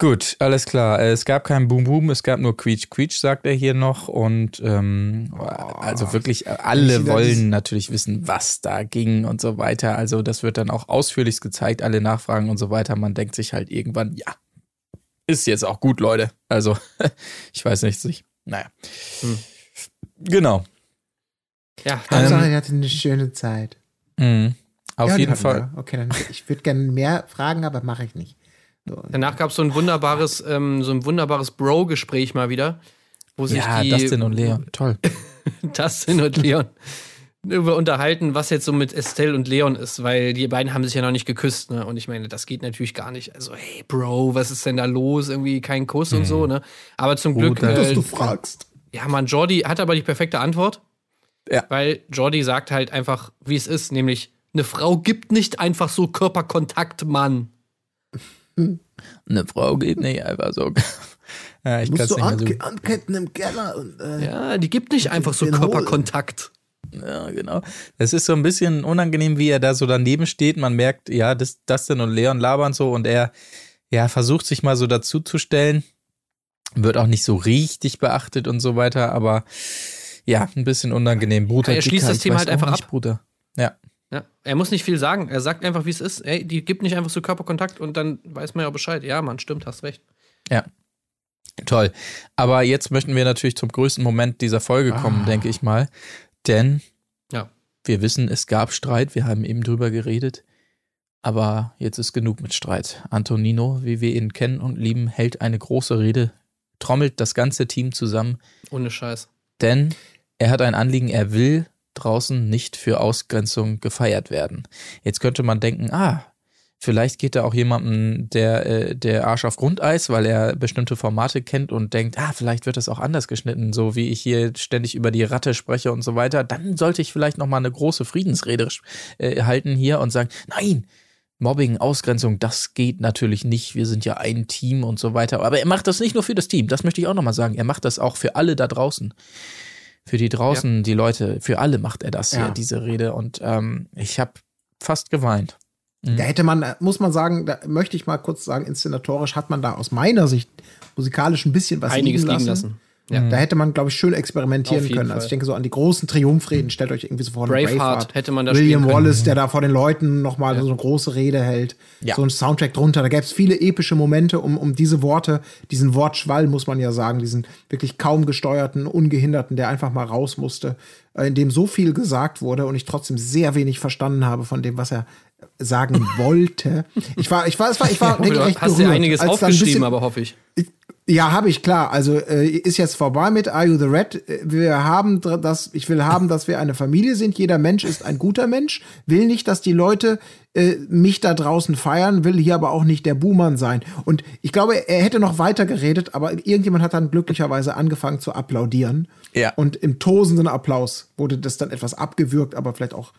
Gut, alles klar. Äh, Es gab keinen Boom Boom, es gab nur Quietsch Quietsch, sagt er hier noch. Und ähm, also wirklich, äh, alle wollen natürlich wissen, was da ging und so weiter. Also das wird dann auch ausführlichst gezeigt, alle Nachfragen und so weiter. Man denkt sich halt irgendwann, ja, ist jetzt auch gut, Leute. Also, ich weiß nicht, sich. Naja. Hm. Genau. Ja, Hauptsache, Ähm, er hatte eine schöne Zeit. Mhm. Auf Ja, jeden Fall. wir. Okay, dann ich würde gerne mehr fragen, aber mache ich nicht. Danach gab es so ein wunderbares, ähm, so ein wunderbares Bro-Gespräch mal wieder. Wo sich Ja, die, Dustin und Leon. Toll. Dustin und Leon über unterhalten, was jetzt so mit Estelle und Leon ist, weil die beiden haben sich ja noch nicht geküsst, ne? Und ich meine, das geht natürlich gar nicht. Also, hey, Bro, was ist denn da los? Irgendwie kein Kuss und so, ne? Aber zum Glück, Bruder. Dass äh, du fragst. ja, man, Jordi hat aber die perfekte Antwort. Ja. Weil Jordi sagt halt einfach, wie es ist, nämlich, eine Frau gibt nicht einfach so Körperkontakt, Mann. Eine Frau geht nicht einfach so. ja, ich kann es Musst du nicht mehr so. anke anketten im Keller. Und, äh, Ja, die gibt nicht einfach so. Körperkontakt. Ja, genau. Es ist so ein bisschen unangenehm, wie er da so daneben steht. Man merkt, ja, das, Dustin und Leon labern so und er ja, versucht sich mal so dazuzustellen. Wird auch nicht so richtig beachtet und so weiter, aber ja, ein bisschen unangenehm. Bruder, Er schließt Dicker, das ich Thema halt einfach nicht, ab. Bruder. Ja, Ja, er muss nicht viel sagen. Er sagt einfach, wie es ist. Ey, die gibt nicht einfach so Körperkontakt und dann weiß man ja Bescheid. Ja, Mann, stimmt, hast recht. ja. Toll. Aber jetzt möchten wir natürlich zum größten Moment dieser Folge kommen, Ah. denke ich mal. Denn Ja. wir wissen, es gab Streit. Wir haben eben drüber geredet. Aber jetzt ist genug mit Streit. Antonino, wie wir ihn kennen und lieben, hält eine große Rede, trommelt das ganze Team zusammen, Ohne Scheiß. denn er hat ein Anliegen, er will draußen nicht für Ausgrenzung gefeiert werden. Jetzt könnte man denken, ah, Vielleicht geht da auch jemandem der, äh, der Arsch auf Grundeis, weil er bestimmte Formate kennt und denkt, ah, vielleicht wird das auch anders geschnitten, so wie ich hier ständig über die Ratte spreche und so weiter. Dann sollte ich vielleicht noch mal eine große Friedensrede äh, halten hier und sagen, nein, Mobbing, Ausgrenzung, das geht natürlich nicht. Wir sind ja ein Team und so weiter. Aber er macht das nicht nur für das Team. Das möchte ich auch noch mal sagen. Er macht das auch für alle da draußen. Für die draußen, ja. die Leute, für alle macht er das ja. hier, diese Rede. Und ähm, ich habe fast geweint. Mhm. Da hätte man, muss man sagen, da möchte ich mal kurz sagen, inszenatorisch hat man da aus meiner Sicht musikalisch ein bisschen was Einiges liegen lassen. liegen lassen. Ja. Da hätte man, glaube ich, schön experimentieren können. Fall. Also ich denke so an die großen Triumphreden. Stellt euch irgendwie so vor, Braveheart, Braveheart hätte man da William Wallace, der da vor den Leuten nochmal ja. so eine große Rede hält. Ja. So ein Soundtrack drunter. Da gäbe es viele epische Momente, um, um diese Worte, diesen Wortschwall, muss man ja sagen, diesen wirklich kaum gesteuerten, ungehinderten, der einfach mal raus musste, äh, in dem so viel gesagt wurde und ich trotzdem sehr wenig verstanden habe von dem, was er sagen wollte. Ich war, ich war, ich war, ich war regelrecht Hast du einiges aufgeschrieben, bisschen, aber hoffe ich. ich ja, habe ich klar. Also äh, ist jetzt vorbei mit Are You the Red? Wir haben das, ich will haben, dass wir eine Familie sind. Jeder Mensch ist ein guter Mensch. Will nicht, dass die Leute äh, mich da draußen feiern, will hier aber auch nicht der Buhmann sein. Und ich glaube, er hätte noch weiter geredet, aber irgendjemand hat dann glücklicherweise angefangen zu applaudieren. Ja. Und im tosenden Applaus wurde das dann etwas abgewürgt, aber vielleicht auch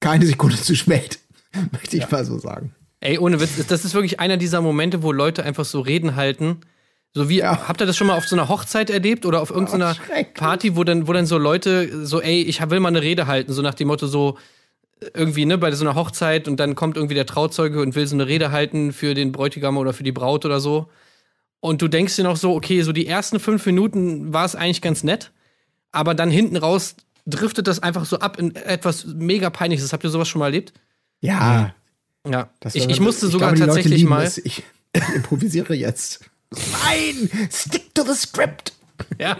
keine Sekunde zu spät, möchte ich ja. mal so sagen. Ey, ohne Witz, das ist wirklich einer dieser Momente, wo Leute einfach so Reden halten so wie, ja. habt ihr das schon mal auf so einer Hochzeit erlebt oder auf irgendeiner oh, Party, wo dann, wo dann so Leute so, ey, ich will mal eine Rede halten, so nach dem Motto so, irgendwie, ne, bei so einer Hochzeit und dann kommt irgendwie der Trauzeuge und will so eine Rede halten für den Bräutigam oder für die Braut oder so. Und du denkst dir noch so, okay, so die ersten fünf Minuten war es eigentlich ganz nett, aber dann hinten raus driftet das einfach so ab in etwas mega peinliches. Habt ihr sowas schon mal erlebt? Ja. Ja. Ich, ich, musste sogar glaube, tatsächlich mal. Ich, ich improvisiere jetzt. Nein, stick to the script. Ja.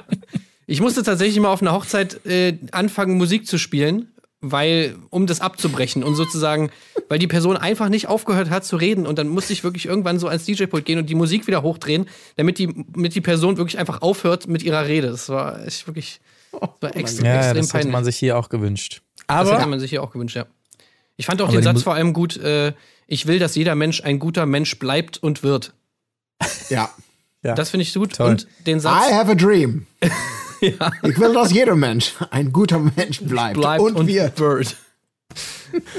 Ich musste tatsächlich mal auf einer Hochzeit äh, anfangen, Musik zu spielen, weil, um das abzubrechen und sozusagen, weil die Person einfach nicht aufgehört hat zu reden und dann musste ich wirklich irgendwann so ans DJ-Pult gehen und die Musik wieder hochdrehen, damit die, damit die Person wirklich einfach aufhört mit ihrer Rede. Das war echt wirklich war extra, ja, extrem das peinlich. hätte man sich hier auch gewünscht. Aber das hätte man sich hier auch gewünscht, ja. Ich fand auch den Satz vor allem gut, äh, ich will, dass jeder Mensch ein guter Mensch bleibt und wird. Ja. Ja. Das finde ich gut. Toll. Und den Satz. I have a dream. ja. Ich will, dass jeder Mensch ein guter Mensch bleibt. bleibt und, und wir. Wird.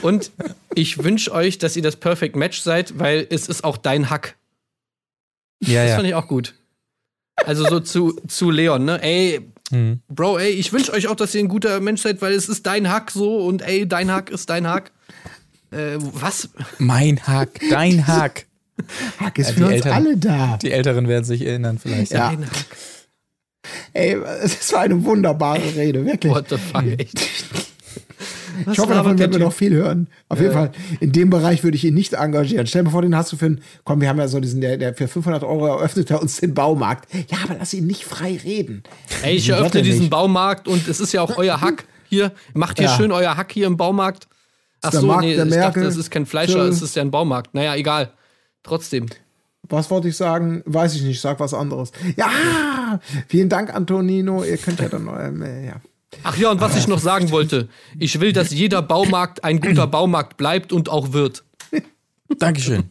Und ich wünsche euch, dass ihr das Perfect Match seid, weil es ist auch dein Hack. Ja, das ja. fand ich auch gut. Also so zu, zu Leon, ne? Ey, hm. Bro, ey, ich wünsche euch auch, dass ihr ein guter Mensch seid, weil es ist dein Hack so und ey, dein Hack ist dein Hack. Äh, was? Mein Hack, dein Hack. Hack ist ja, für uns Älteren, alle da. Die Älteren werden sich erinnern vielleicht. Ja. ja. Ey, es war eine wunderbare Rede, wirklich. What the fuck, echt. ich hoffe, davon werden wir noch viel hören. Auf ja. jeden Fall, in dem Bereich würde ich ihn nicht engagieren. Stell dir vor, den hast du für einen, komm, wir haben ja so diesen, der, der für 500 Euro eröffnet er uns den Baumarkt. Ja, aber lass ihn nicht frei reden. Ey, ich eröffne diesen nicht. Baumarkt und es ist ja auch euer Hack hier. Macht ihr ja. schön euer Hack hier im Baumarkt. Ach so, nee, ich Merkel. dachte, das ist kein Fleischer, es ist ja ein Baumarkt. Naja, egal. Trotzdem. Was wollte ich sagen? Weiß ich nicht, sag was anderes. Ja, vielen Dank, Antonino. Ihr könnt ja dann, äh, ja. Ach ja, und was ich noch sagen wollte. Ich will, dass jeder Baumarkt ein guter Baumarkt bleibt und auch wird. Dankeschön.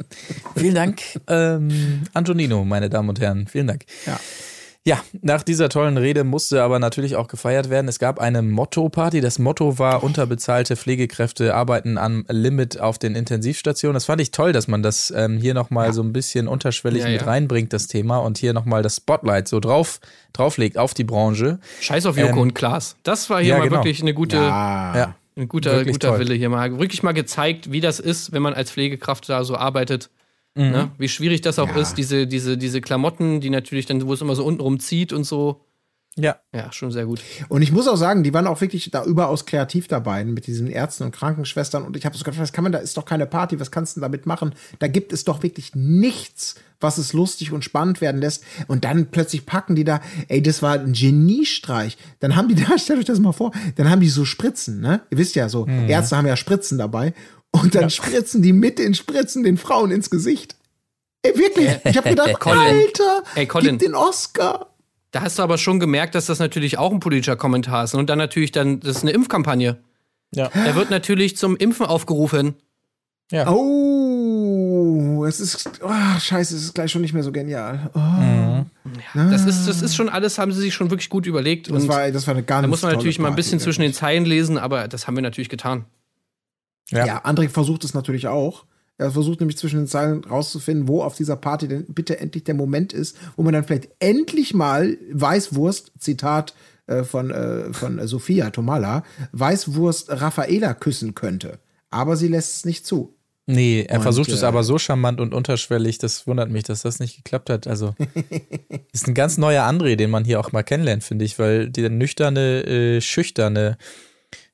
Vielen Dank, ähm, Antonino, meine Damen und Herren. Vielen Dank. Ja. Ja, nach dieser tollen Rede musste aber natürlich auch gefeiert werden. Es gab eine Motto-Party. Das Motto war, unterbezahlte Pflegekräfte arbeiten am Limit auf den Intensivstationen. Das fand ich toll, dass man das ähm, hier nochmal ja. so ein bisschen unterschwellig ja, mit ja. reinbringt, das Thema, und hier nochmal das Spotlight so drauf, drauflegt auf die Branche. Scheiß auf Joko ähm, und Klaas. Das war hier mal genau. wirklich eine gute, ja. ein guter, guter Wille hier mal. Wirklich mal gezeigt, wie das ist, wenn man als Pflegekraft da so arbeitet. Mhm. Ne? Wie schwierig das auch ja. ist, diese, diese, diese Klamotten, die natürlich dann, wo es immer so untenrum zieht und so. Ja. Ja, schon sehr gut. Und ich muss auch sagen, die waren auch wirklich da überaus kreativ dabei mit diesen Ärzten und Krankenschwestern. Und ich habe so gedacht, was kann man da, ist doch keine Party, was kannst du damit machen? Da gibt es doch wirklich nichts, was es lustig und spannend werden lässt. Und dann plötzlich packen die da, ey, das war ein Geniestreich. Dann haben die da, stellt euch das mal vor, dann haben die so Spritzen, ne? Ihr wisst ja so, mhm. Ärzte haben ja Spritzen dabei. Und dann ja. spritzen die mit den Spritzen den Frauen ins Gesicht. Ey, wirklich. Ich habe gedacht, Colin, Alter, ey, Colin, gib den Oscar. Da hast du aber schon gemerkt, dass das natürlich auch ein politischer Kommentar ist. Und dann natürlich dann, das ist eine Impfkampagne. Ja. Er wird natürlich zum Impfen aufgerufen. Ja. Oh. Es ist, oh, scheiße, es ist gleich schon nicht mehr so genial. Oh, Das ist, das ist schon alles, haben sie sich schon wirklich gut überlegt. das, und war, das war eine ganz da muss man natürlich mal ein Party, bisschen zwischen den. Zeilen lesen, aber das haben wir natürlich getan. Ja. Ja, André versucht es natürlich auch. Er versucht nämlich zwischen den Zeilen rauszufinden, wo auf dieser Party denn bitte endlich der Moment ist, wo man dann vielleicht endlich mal Weißwurst, Zitat äh, von, äh, von äh, Sophia Tomala, Weißwurst Raffaela küssen könnte. Aber sie lässt es nicht zu. Nee, er Und, versucht es äh, aber so charmant und unterschwellig, das wundert mich, dass das nicht geklappt hat. Also, ist ein ganz neuer André, den man hier auch mal kennenlernt, finde ich, weil der nüchterne, äh, schüchterne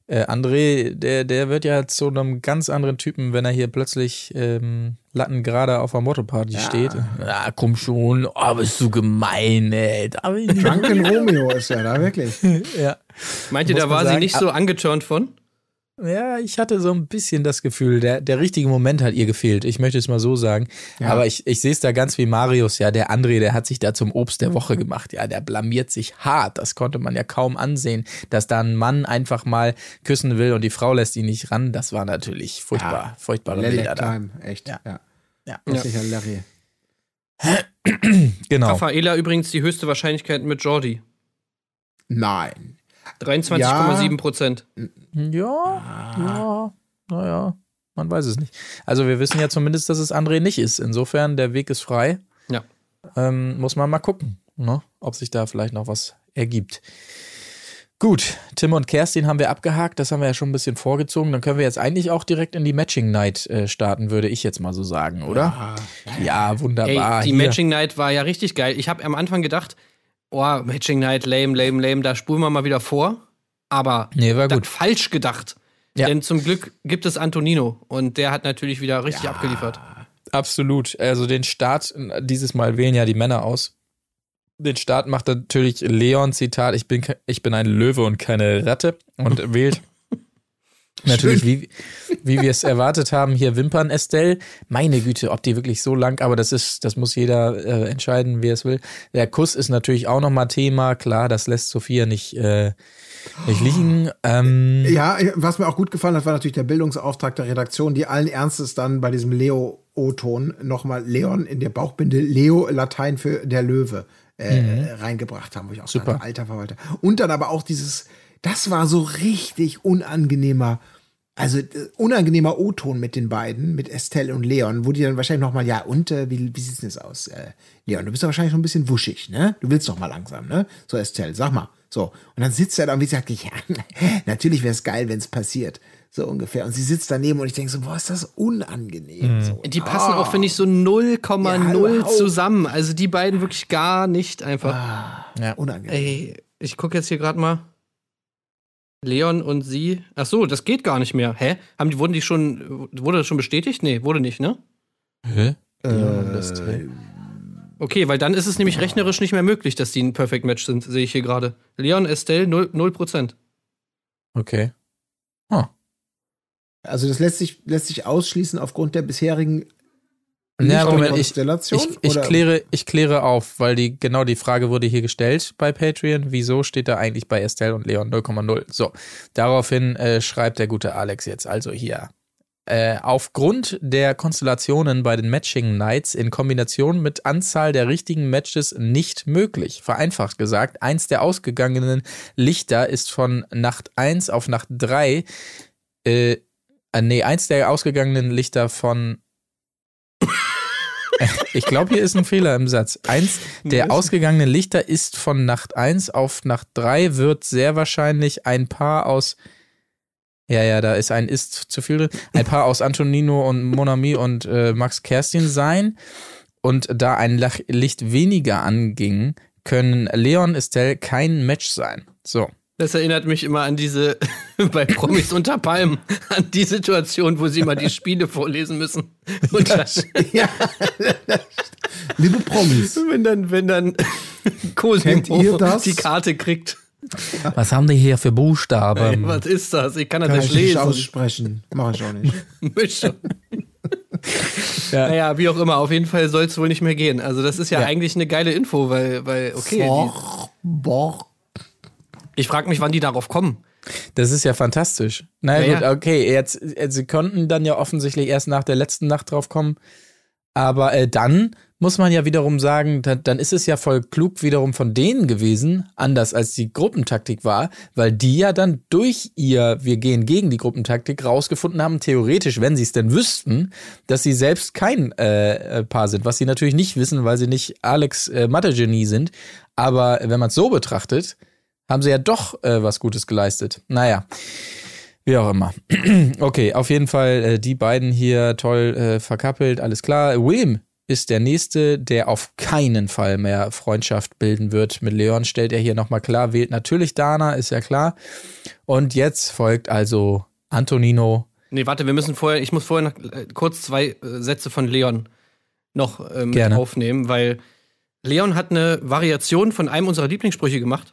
äh, André, der, der wird ja zu einem ganz anderen Typen, wenn er hier plötzlich ähm, Latten gerade auf der Motto-Party steht. Ja, komm schon, oh, bist du gemein, ey. Drunken Romeo ist er da, wirklich. ja. Meint ihr, da war sie sagen, nicht so angeturnt von? Ja, ich hatte so ein bisschen das Gefühl, der, der richtige Moment hat ihr gefehlt. Ich möchte es mal so sagen. Aber ich, ich sehe es da ganz wie Marius. Ja, der André, der hat sich da zum Obst der Woche gemacht. Ja, der blamiert sich hart. Das konnte man ja kaum ansehen, dass da ein Mann einfach mal küssen will und die Frau lässt ihn nicht ran. Das war natürlich furchtbar, furchtbare Lelek Bilder da. Time, echt. Ja. Ja. Ja. Wirklicher Larry. Genau. Raffaela übrigens die höchste Wahrscheinlichkeit mit Jordi. Nein. 23,7 Prozent. Ja, ja, naja, man weiß es nicht. Also wir wissen ja zumindest, dass es André nicht ist. Insofern, der Weg ist frei. Ja. Ähm, muss man mal gucken, ne? ob sich da vielleicht noch was ergibt. Gut, Tim und Kerstin haben wir abgehakt, das haben wir ja schon ein bisschen vorgezogen. Dann können wir jetzt eigentlich auch direkt in die Matching Night äh, starten, würde ich jetzt mal so sagen, oder? Ja, wunderbar. Ey, die Hier. Matching Night war ja richtig geil. Ich habe am Anfang gedacht, oh, Matching Night, lame, lame, lame, da spulen wir mal wieder vor. Aber Nee, war gut. falsch gedacht. Ja. Denn zum Glück gibt es Antonino und der hat natürlich wieder richtig abgeliefert. Absolut. Also den Start, dieses Mal wählen ja die Männer aus. Den Start macht natürlich Leon, Zitat, ich bin, ich bin ein Löwe und keine Ratte und wählt natürlich, wie, wie wir es erwartet haben, hier Wimpern Estelle. Meine Güte, ob die wirklich so lang, aber das ist, das muss jeder äh, entscheiden, wie er es will. Der Kuss ist natürlich auch nochmal Thema, klar, das lässt Sophia nicht, äh, nicht liegen. Ähm, Ja, was mir auch gut gefallen hat, war natürlich der Bildungsauftrag der Redaktion, die allen Ernstes dann bei diesem Leo-O-Ton nochmal Leon in der Bauchbinde, Leo Latein für der Löwe äh, reingebracht haben, wo ich auch Super. sagte, alter Verwalter. Und dann aber auch dieses, das war so richtig unangenehmer, also äh, unangenehmer O-Ton mit den beiden, mit Estelle und Leon, wo die dann wahrscheinlich nochmal, ja, und äh, wie, wie sieht denn das aus? Äh, Leon, du bist doch wahrscheinlich noch ein bisschen wuschig, ne? Du willst doch mal langsam, ne? So, Estelle, sag mal. So. Und dann sitzt er da und wie sagt, ja, natürlich wäre es geil, wenn es passiert. So ungefähr. Und sie sitzt daneben und ich denke so, boah, ist das unangenehm. So, Die passen ah, auch, finde ich, so 0,0 überhaupt. zusammen. Also die beiden wirklich gar nicht einfach. unangenehm. Ey, ich gucke jetzt hier gerade mal. Leon und sie. Ach so, das geht gar nicht mehr. Hä? Haben die, wurden die schon, wurde das schon bestätigt? Nee, wurde nicht, ne? hä? Äh, Leon und Estelle. Okay, weil dann ist es nämlich rechnerisch nicht mehr möglich, dass die ein Perfect Match sind, sehe ich hier gerade. Leon, Estelle, 0%. 0%. Okay. Also das lässt sich, lässt sich ausschließen aufgrund der bisherigen Ja, Nicht Moment, ich, ich, ich, kläre, ich kläre auf, weil die, genau die Frage wurde hier gestellt bei Patreon. Wieso steht da eigentlich bei Estelle und Leon 0,0? So, daraufhin äh, schreibt der gute Alex jetzt also hier. Äh, aufgrund der Konstellationen bei den Matching Nights in Kombination mit Anzahl der richtigen Matches nicht möglich. Vereinfacht gesagt, eins der ausgegangenen Lichter ist von Nacht 1 auf Nacht 3, äh, äh, nee, eins der ausgegangenen Lichter von ich glaube, hier ist ein Fehler im Satz. Eins der ausgegangenen Lichter ist von Nacht 1 auf Nacht 3 wird sehr wahrscheinlich ein Paar aus ja, ja, da ist ein Ist zu viel drin. Ein Paar aus Antonino und Monami und äh, Max Kerstin sein. Und da ein Licht weniger anging, können Leon Estelle kein Match sein. So. Das erinnert mich immer an diese, bei Promis unter Palmen, an die Situation, wo sie mal die Spiele vorlesen müssen. Und dann, ja. Liebe Promis. wenn dann, wenn dann Cosimo ihr das? die Karte kriegt. Was haben die hier für Buchstaben? Ey, was ist das? Ich kann das Kann nicht ich nicht lesen. aussprechen. Mach ich auch nicht. Mischung. Ja. Naja, wie auch immer, auf jeden Fall soll es wohl nicht mehr gehen. Also, das ist ja, Ja. eigentlich eine geile Info, weil, weil okay. Boch, ich frage mich, wann die darauf kommen. Das ist ja fantastisch. Na Ja, gut, okay, jetzt, sie konnten dann ja offensichtlich erst nach der letzten Nacht drauf kommen. Aber äh, dann muss man ja wiederum sagen, da, dann ist es ja voll klug wiederum von denen gewesen, anders als die Gruppentaktik war, weil die ja dann durch ihr, wir gehen gegen die Gruppentaktik, rausgefunden haben, theoretisch, wenn sie es denn wüssten, dass sie selbst kein äh, äh, Paar sind, was sie natürlich nicht wissen, weil sie nicht Alex äh, Mathe-Genie sind. Aber wenn man es so betrachtet, haben sie ja doch äh, was Gutes geleistet. Naja. Wie auch immer. Okay, auf jeden Fall äh, die beiden hier toll äh, verkappelt, alles klar. William ist der nächste, der auf keinen Fall mehr Freundschaft bilden wird mit Leon, stellt er hier nochmal klar, wählt natürlich Dana, ist ja klar. Und jetzt folgt also Antonino. Nee, warte, wir müssen vorher, ich muss vorher noch äh, kurz zwei äh, Sätze von Leon noch äh, mit aufnehmen, weil Leon hat eine Variation von einem unserer Lieblingssprüche gemacht.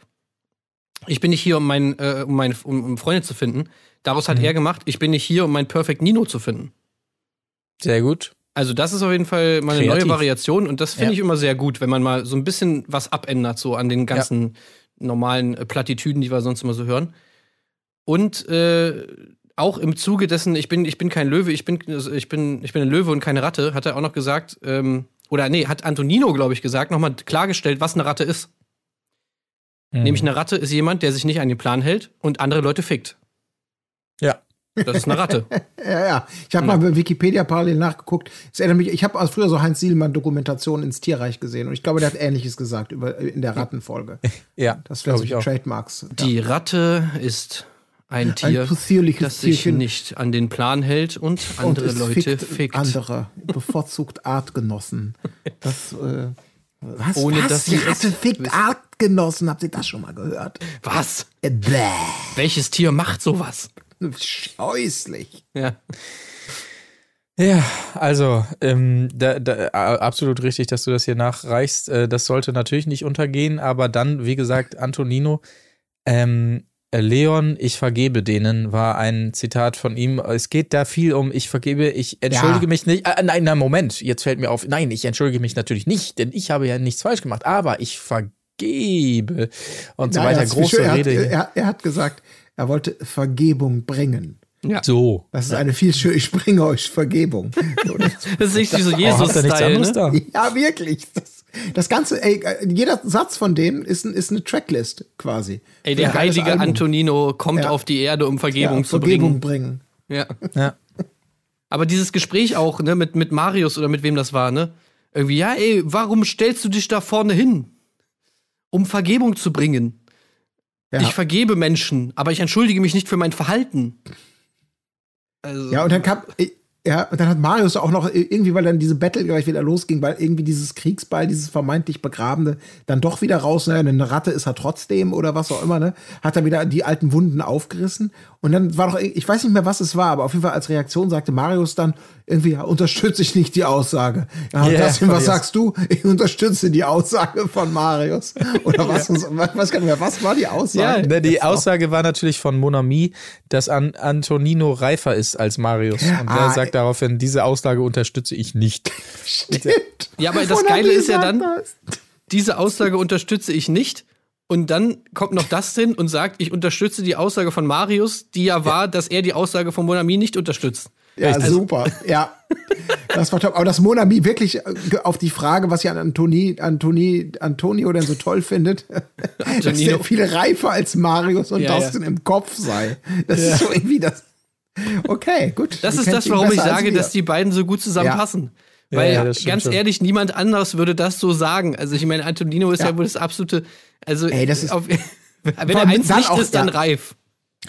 Ich bin nicht hier, um, mein, äh, um, mein, um, um Freunde zu finden. Daraus hat er gemacht, ich bin nicht hier, um mein Perfect Nino zu finden. Sehr gut. Also das ist auf jeden Fall mal eine neue Variation und das finde Ja. ich immer sehr gut, wenn man mal so ein bisschen was abändert, so an den ganzen normalen äh, Plattitüden, die wir sonst immer so hören. Und äh, auch im Zuge dessen, ich bin, ich bin kein Löwe, ich bin, also ich bin, ich bin ein Löwe und keine Ratte, hat er auch noch gesagt, ähm, oder nee, hat Antonino, glaube ich, gesagt, nochmal klargestellt, was eine Ratte ist. Mhm. Nämlich eine Ratte ist jemand, der sich nicht an den Plan hält und andere Leute fickt. Ja. Das ist eine Ratte. Ja, ja. Ich habe mal bei Wikipedia parallel nachgeguckt. Es erinnert mich, ich habe früher so Heinz Sielmann Dokumentationen ins Tierreich gesehen und ich glaube, der hat Ähnliches gesagt über, in der Rattenfolge. Ja, Das wäre glaube so ich die auch. Trademarks. Die Ratte ist ein Tier, Ein das sich Tierchen. nicht an den Plan hält und Und andere es Leute fickt fickt. Andere, bevorzugt Artgenossen. Das, äh, was, Ohne was? dass Die sie Ratte fickt wissen. Artgenossen. Habt ihr das schon mal gehört? Was? Äh, bäh. Welches Tier macht sowas? Scheußlich. Ja. Ja, also ähm, da, da, absolut richtig, dass du das hier nachreichst. Äh, das sollte natürlich nicht untergehen, aber dann, wie gesagt, Antonino, ähm, äh, Leon, ich vergebe denen, war ein Zitat von ihm. Es geht da viel um, ich vergebe, ich entschuldige Ja. mich nicht. Äh, nein, nein, Moment, jetzt fällt mir auf, nein, ich entschuldige mich natürlich nicht, denn ich habe ja nichts falsch gemacht, aber ich vergebe und so weiter. Große schön. er, hat, Rede. hier. er, er hat gesagt, er wollte Vergebung bringen. so. Das ist eine viel schöne, ich bringe euch Vergebung. So, das- ist nicht so Oh, Jesus-Style, ne? da? ja, wirklich. Das, das Ganze, ey, jeder Satz von denen ist, ist eine Tracklist quasi. Ey, der heilige Album. Antonino kommt Ja. auf die Erde, um Vergebung ja, zu Vergebung bringen. bringen. Ja. Ja. Aber dieses Gespräch auch, ne, mit, mit Marius oder mit wem das war, ne? Irgendwie, ja, ey, warum stellst du dich da vorne hin? Um Vergebung zu bringen. Ja. Ich vergebe Menschen, aber ich entschuldige mich nicht für mein Verhalten. Also, Ja, und dann kam, äh, ja, und dann hat Marius auch noch irgendwie, weil dann diese Battle gleich wieder losging, weil irgendwie dieses Kriegsball, dieses vermeintlich Begrabene, dann doch wieder raus, ne, eine Ratte ist er trotzdem oder was auch immer, ne, hat er wieder die alten Wunden aufgerissen. Und dann war doch, ich weiß nicht mehr, was es war, aber auf jeden Fall als Reaktion sagte Marius dann irgendwie, ja, unterstütze ich nicht die Aussage. Ja, Ja, Dustin, was sagst du? Ich unterstütze die Aussage von Marius. Oder was, was, was, kann mehr, was war die Aussage? Ne, die Aussage war natürlich von Monami, dass An Antonino reifer ist als Marius. Und Ah, er sagt daraufhin, diese Aussage unterstütze ich nicht. Stimmt. Ja, aber das Geile ist ja dann- diese Aussage unterstütze ich nicht. Und dann kommt noch Dustin und sagt, ich unterstütze die Aussage von Marius, die ja war, dass er die Aussage von Monami nicht unterstützt. Ja, Also- super. Ja. Das war top. Aber dass Monami wirklich äh, auf die Frage, was ja an Antoni, Antoni, Antonio denn so toll findet, dass der viel reifer als Marius und Ja, Dustin im Kopf sei. Das ist so irgendwie das. Okay, gut. Das Du ist das, warum ich sage, dass die beiden so gut zusammenpassen. Ja, Weil ja, ganz schon. ehrlich, niemand anders würde das so sagen. Also ich meine, Antonino ist ja, Ja. wohl das absolute, also Ey, das ist- auf, wenn er eins nicht auch- ist, dann ja. reif.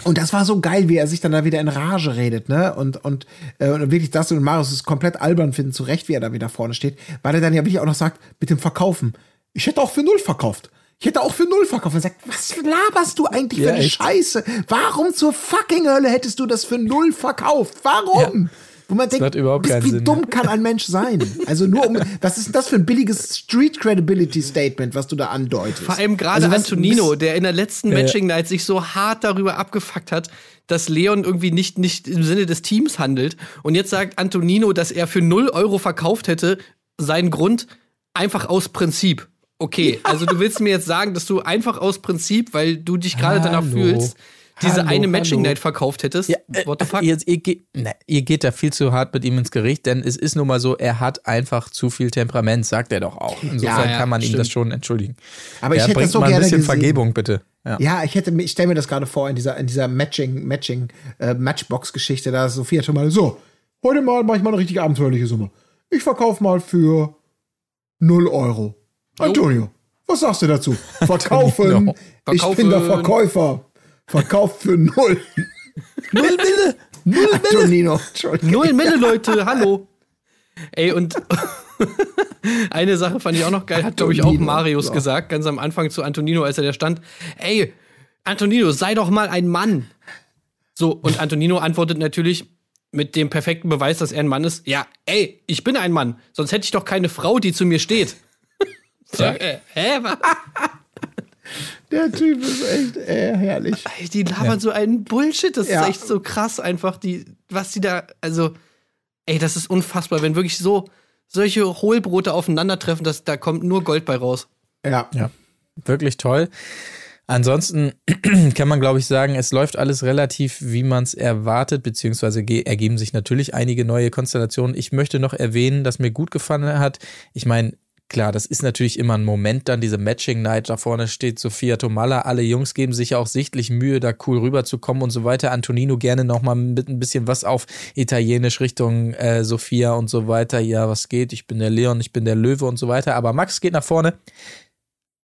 Und das war so geil, wie er sich dann da wieder in Rage redet, ne? Und, und, äh, und wirklich das und Marius es komplett albern finden, zu Recht, wie er da wieder vorne steht, weil er dann ja wirklich auch noch sagt, mit dem Verkaufen. Ich hätte auch für null verkauft. Ich hätte auch für null verkauft. Er sagt, was laberst du eigentlich Ja, für eine echt. Scheiße? Warum zur fucking Hölle hättest du das für null verkauft? Warum? Wo man denkt, überhaupt wie, Sinn. dumm kann ein Mensch sein? Also nur um, was ist denn das für ein billiges Street Credibility Statement, was du da andeutest? Vor allem gerade Also Antonino, der in der letzten Ja. Matching Night sich so hart darüber abgefuckt hat, dass Leon irgendwie nicht, nicht im Sinne des Teams handelt. Und jetzt sagt Antonino, dass er für 0 Euro verkauft hätte, sein Grund einfach aus Prinzip. Okay, also du willst mir jetzt sagen, dass du einfach aus Prinzip, weil du dich gerade danach fühlst, diese Hallo, eine Matching. Night verkauft hättest. Ja, äh, What the fuck? Ihr, ihr, geht, ne, ihr geht da viel zu hart mit ihm ins Gericht, denn es ist nun mal so, er hat einfach zu viel Temperament, sagt er doch auch. Insofern Ja, ja, kann man ihm stimmt. das schon entschuldigen. Aber ich ja, hätte bringt das so mal ein gerne bisschen gesehen. Vergebung, bitte. Ja. Ja, ich hätte, mir- ich stelle mir das gerade vor in dieser, in dieser Matching, Matching, äh, Matchbox-Geschichte, da ist Sophia schon mal so, heute mal mache ich mal eine richtig abenteuerliche Summe. Ich verkaufe mal für 0 Euro. Antonio, was sagst du dazu? Verkaufen. Antonio, Ich bin der verkaufen. Verkäufer. Verkauft für 0. Null Mille! Null Antonino, Entschuldigung. Null Mille, Leute, hallo. Ey, und eine Sache fand ich auch noch geil, hat, glaube ich, auch Antonino, Marius so. gesagt, ganz am Anfang zu Antonino, als er da stand. Ey, Antonino, sei doch mal ein Mann. So, und Antonino antwortet natürlich mit dem perfekten Beweis, dass er ein Mann ist. Ja, ey, ich bin ein Mann. Sonst hätte ich doch keine Frau, die zu mir steht. So, äh, hä? Der Typ ist echt äh, herrlich. Die labern so einen Bullshit. Das Ja. ist echt so krass, einfach, die, was die da, also, ey, das ist unfassbar, wenn wirklich so solche Hohlbrote aufeinandertreffen, dass da kommt nur Gold bei raus. Ja. Ja, wirklich toll. Ansonsten kann man, glaube ich, sagen, es läuft alles relativ, wie man es erwartet, beziehungsweise ge- ergeben sich natürlich einige neue Konstellationen. Ich möchte noch erwähnen, dass mir gut gefallen hat. Ich meine, klar, das ist natürlich immer ein Moment dann, diese Matching Night, da vorne steht Sophia Tomala, alle Jungs geben sich ja auch sichtlich Mühe, da cool rüberzukommen und so weiter. Antonino gerne nochmal mit ein bisschen was auf Italienisch Richtung äh, Sophia und so weiter. Ja, was geht? Ich bin der Leon, ich bin der Löwe und so weiter. Aber Max geht nach vorne.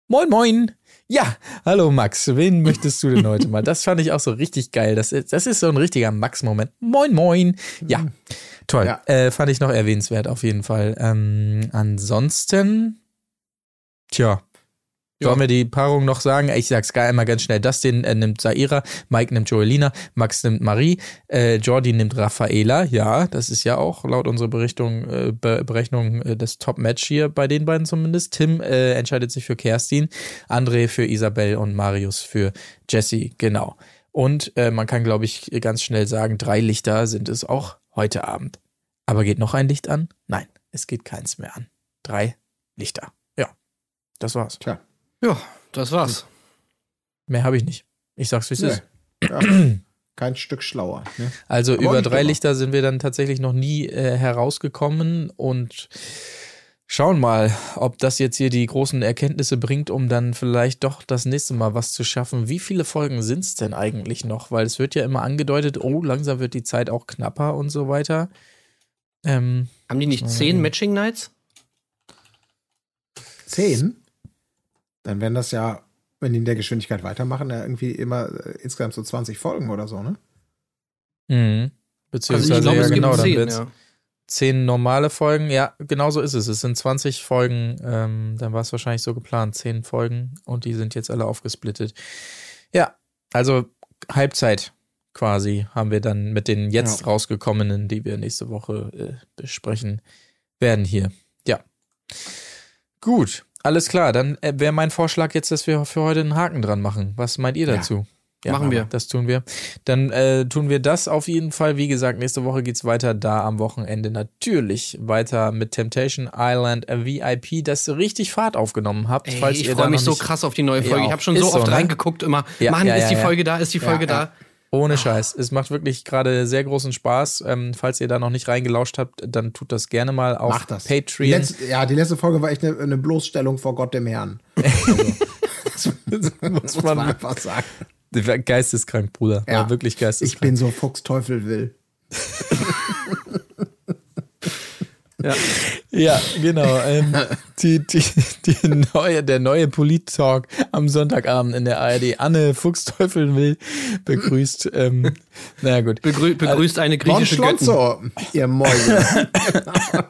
Moin, moin. Ja, hallo Max, wen möchtest du denn heute mal? Das fand ich auch so richtig geil. Das, ist- das ist so ein richtiger Max-Moment. Moin, moin. Ja, toll. Ja. Äh, fand ich noch erwähnenswert auf jeden Fall. Ähm, ansonsten, tja. Ja. Sollen wir die Paarung noch sagen? Ich sag's gar einmal ganz schnell. Dustin äh, nimmt Saira, Mike nimmt Joelina, Max nimmt Marie, äh, Jordi nimmt Raffaela. Ja, das ist ja auch laut unserer Berichtung, äh, Be Berechnung äh, das Top-Match hier bei den beiden zumindest. Tim äh, entscheidet sich für Kerstin, André für Isabel und Marius für Jessie. Genau. Und äh, man kann, glaube ich, ganz schnell sagen, drei Lichter sind es auch heute Abend. Aber geht noch ein Licht an? Nein, es geht keins mehr an. Drei Lichter. Ja, das war's. Tja. Ja, das war's. Mehr habe ich nicht. Ich sag's, wie es Nee. ist. Ja. Kein Stück schlauer. Ne? Also Aber über drei. Lichter sind wir dann tatsächlich noch nie äh, herausgekommen und schauen mal, ob das jetzt hier die großen Erkenntnisse bringt, um dann vielleicht doch das nächste Mal was zu schaffen. Wie viele Folgen sind es denn eigentlich noch? Weil es wird ja immer angedeutet, oh, langsam wird die Zeit auch knapper und so weiter. Ähm, Haben die nicht zehn Matching Nights? Zehn? Dann wären das ja, wenn die in der Geschwindigkeit weitermachen, ja irgendwie immer äh, insgesamt so 20 Folgen oder so, ne? mh. Also Beziehungsweise, ich glaube, ja, es gibt genau, dann zehn, wird's ja. zehn normale Folgen. Ja, genau so ist es. Es sind 20 Folgen, ähm, dann war es wahrscheinlich so geplant, zehn Folgen und die sind jetzt alle aufgesplittet. Ja, also Halbzeit quasi haben wir dann mit den jetzt Ja. rausgekommenen, die wir nächste Woche äh, besprechen werden hier. Ja. Gut, alles klar. Dann äh, wäre mein Vorschlag jetzt, dass wir für heute einen Haken dran machen. Was meint ihr Ja. dazu? Machen wir. Das tun wir. Dann äh, tun wir das auf jeden Fall. Wie gesagt, nächste Woche geht's weiter. Da am Wochenende natürlich weiter mit Temptation Island äh, VIP, das richtig Fahrt aufgenommen habt. Ey, ich freue mich so krass auf die neue Folge. Ja, ich habe schon so oft so, ne? reingeguckt immer. Ja, Mann, ja, ist ja, die ja. Folge da, ist die Folge ja. da. Ohne Scheiß. Es macht wirklich gerade sehr großen Spaß. Ähm, falls ihr da noch nicht reingelauscht habt, dann tut das gerne mal auf das. Die Patreon. letzte, ja, die letzte Folge war echt eine, eine Bloßstellung vor Gott dem Herrn. Also, muss muss man man einfach sagen. geisteskrank, Bruder. Ja. War wirklich geisteskrank. Ich bin so Fuchsteufel will. Ja. Ja, genau. Ähm, die, die, die neue, der neue Polit-Talk am Sonntagabend in der ARD. Anne Fuchsteufel will begrüßt. Ähm, naja, gut. Begrü begrüßt eine Bon griechische Göttin. Schlonzo, ihr Mäuse.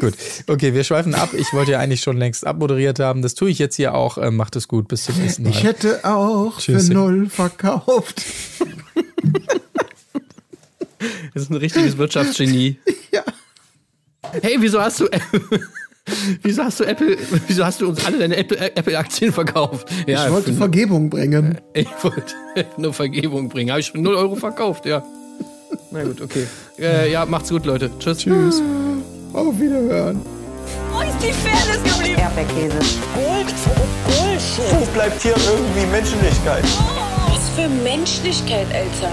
Gut. Okay, wir schweifen ab. Ich wollte ja eigentlich schon längst abmoderiert haben. Das tue ich jetzt hier auch. Ähm, macht es gut. Bis zum nächsten Mal. Ich hätte auch Tschüss. für null verkauft. Das ist ein richtiges Wirtschaftsgenie. Ja. Hey, wieso hast du Wieso hast du Apple, wieso hast du uns alle deine Apple- Apple-Aktien verkauft? Ja, ich wollte Vergebung bringen. ich wollte nur Vergebung bringen. Habe ich für 0 Euro verkauft, ja. Na gut, okay. Äh, ja, macht's gut, Leute. Tschüss. Tschüss. Auf Wiederhören. Mäuse, die Fairness geblieben? Erdbeerkäse. Gold, Bullshit. Wo bleibt hier irgendwie Menschlichkeit? Was für Menschlichkeit, Alter.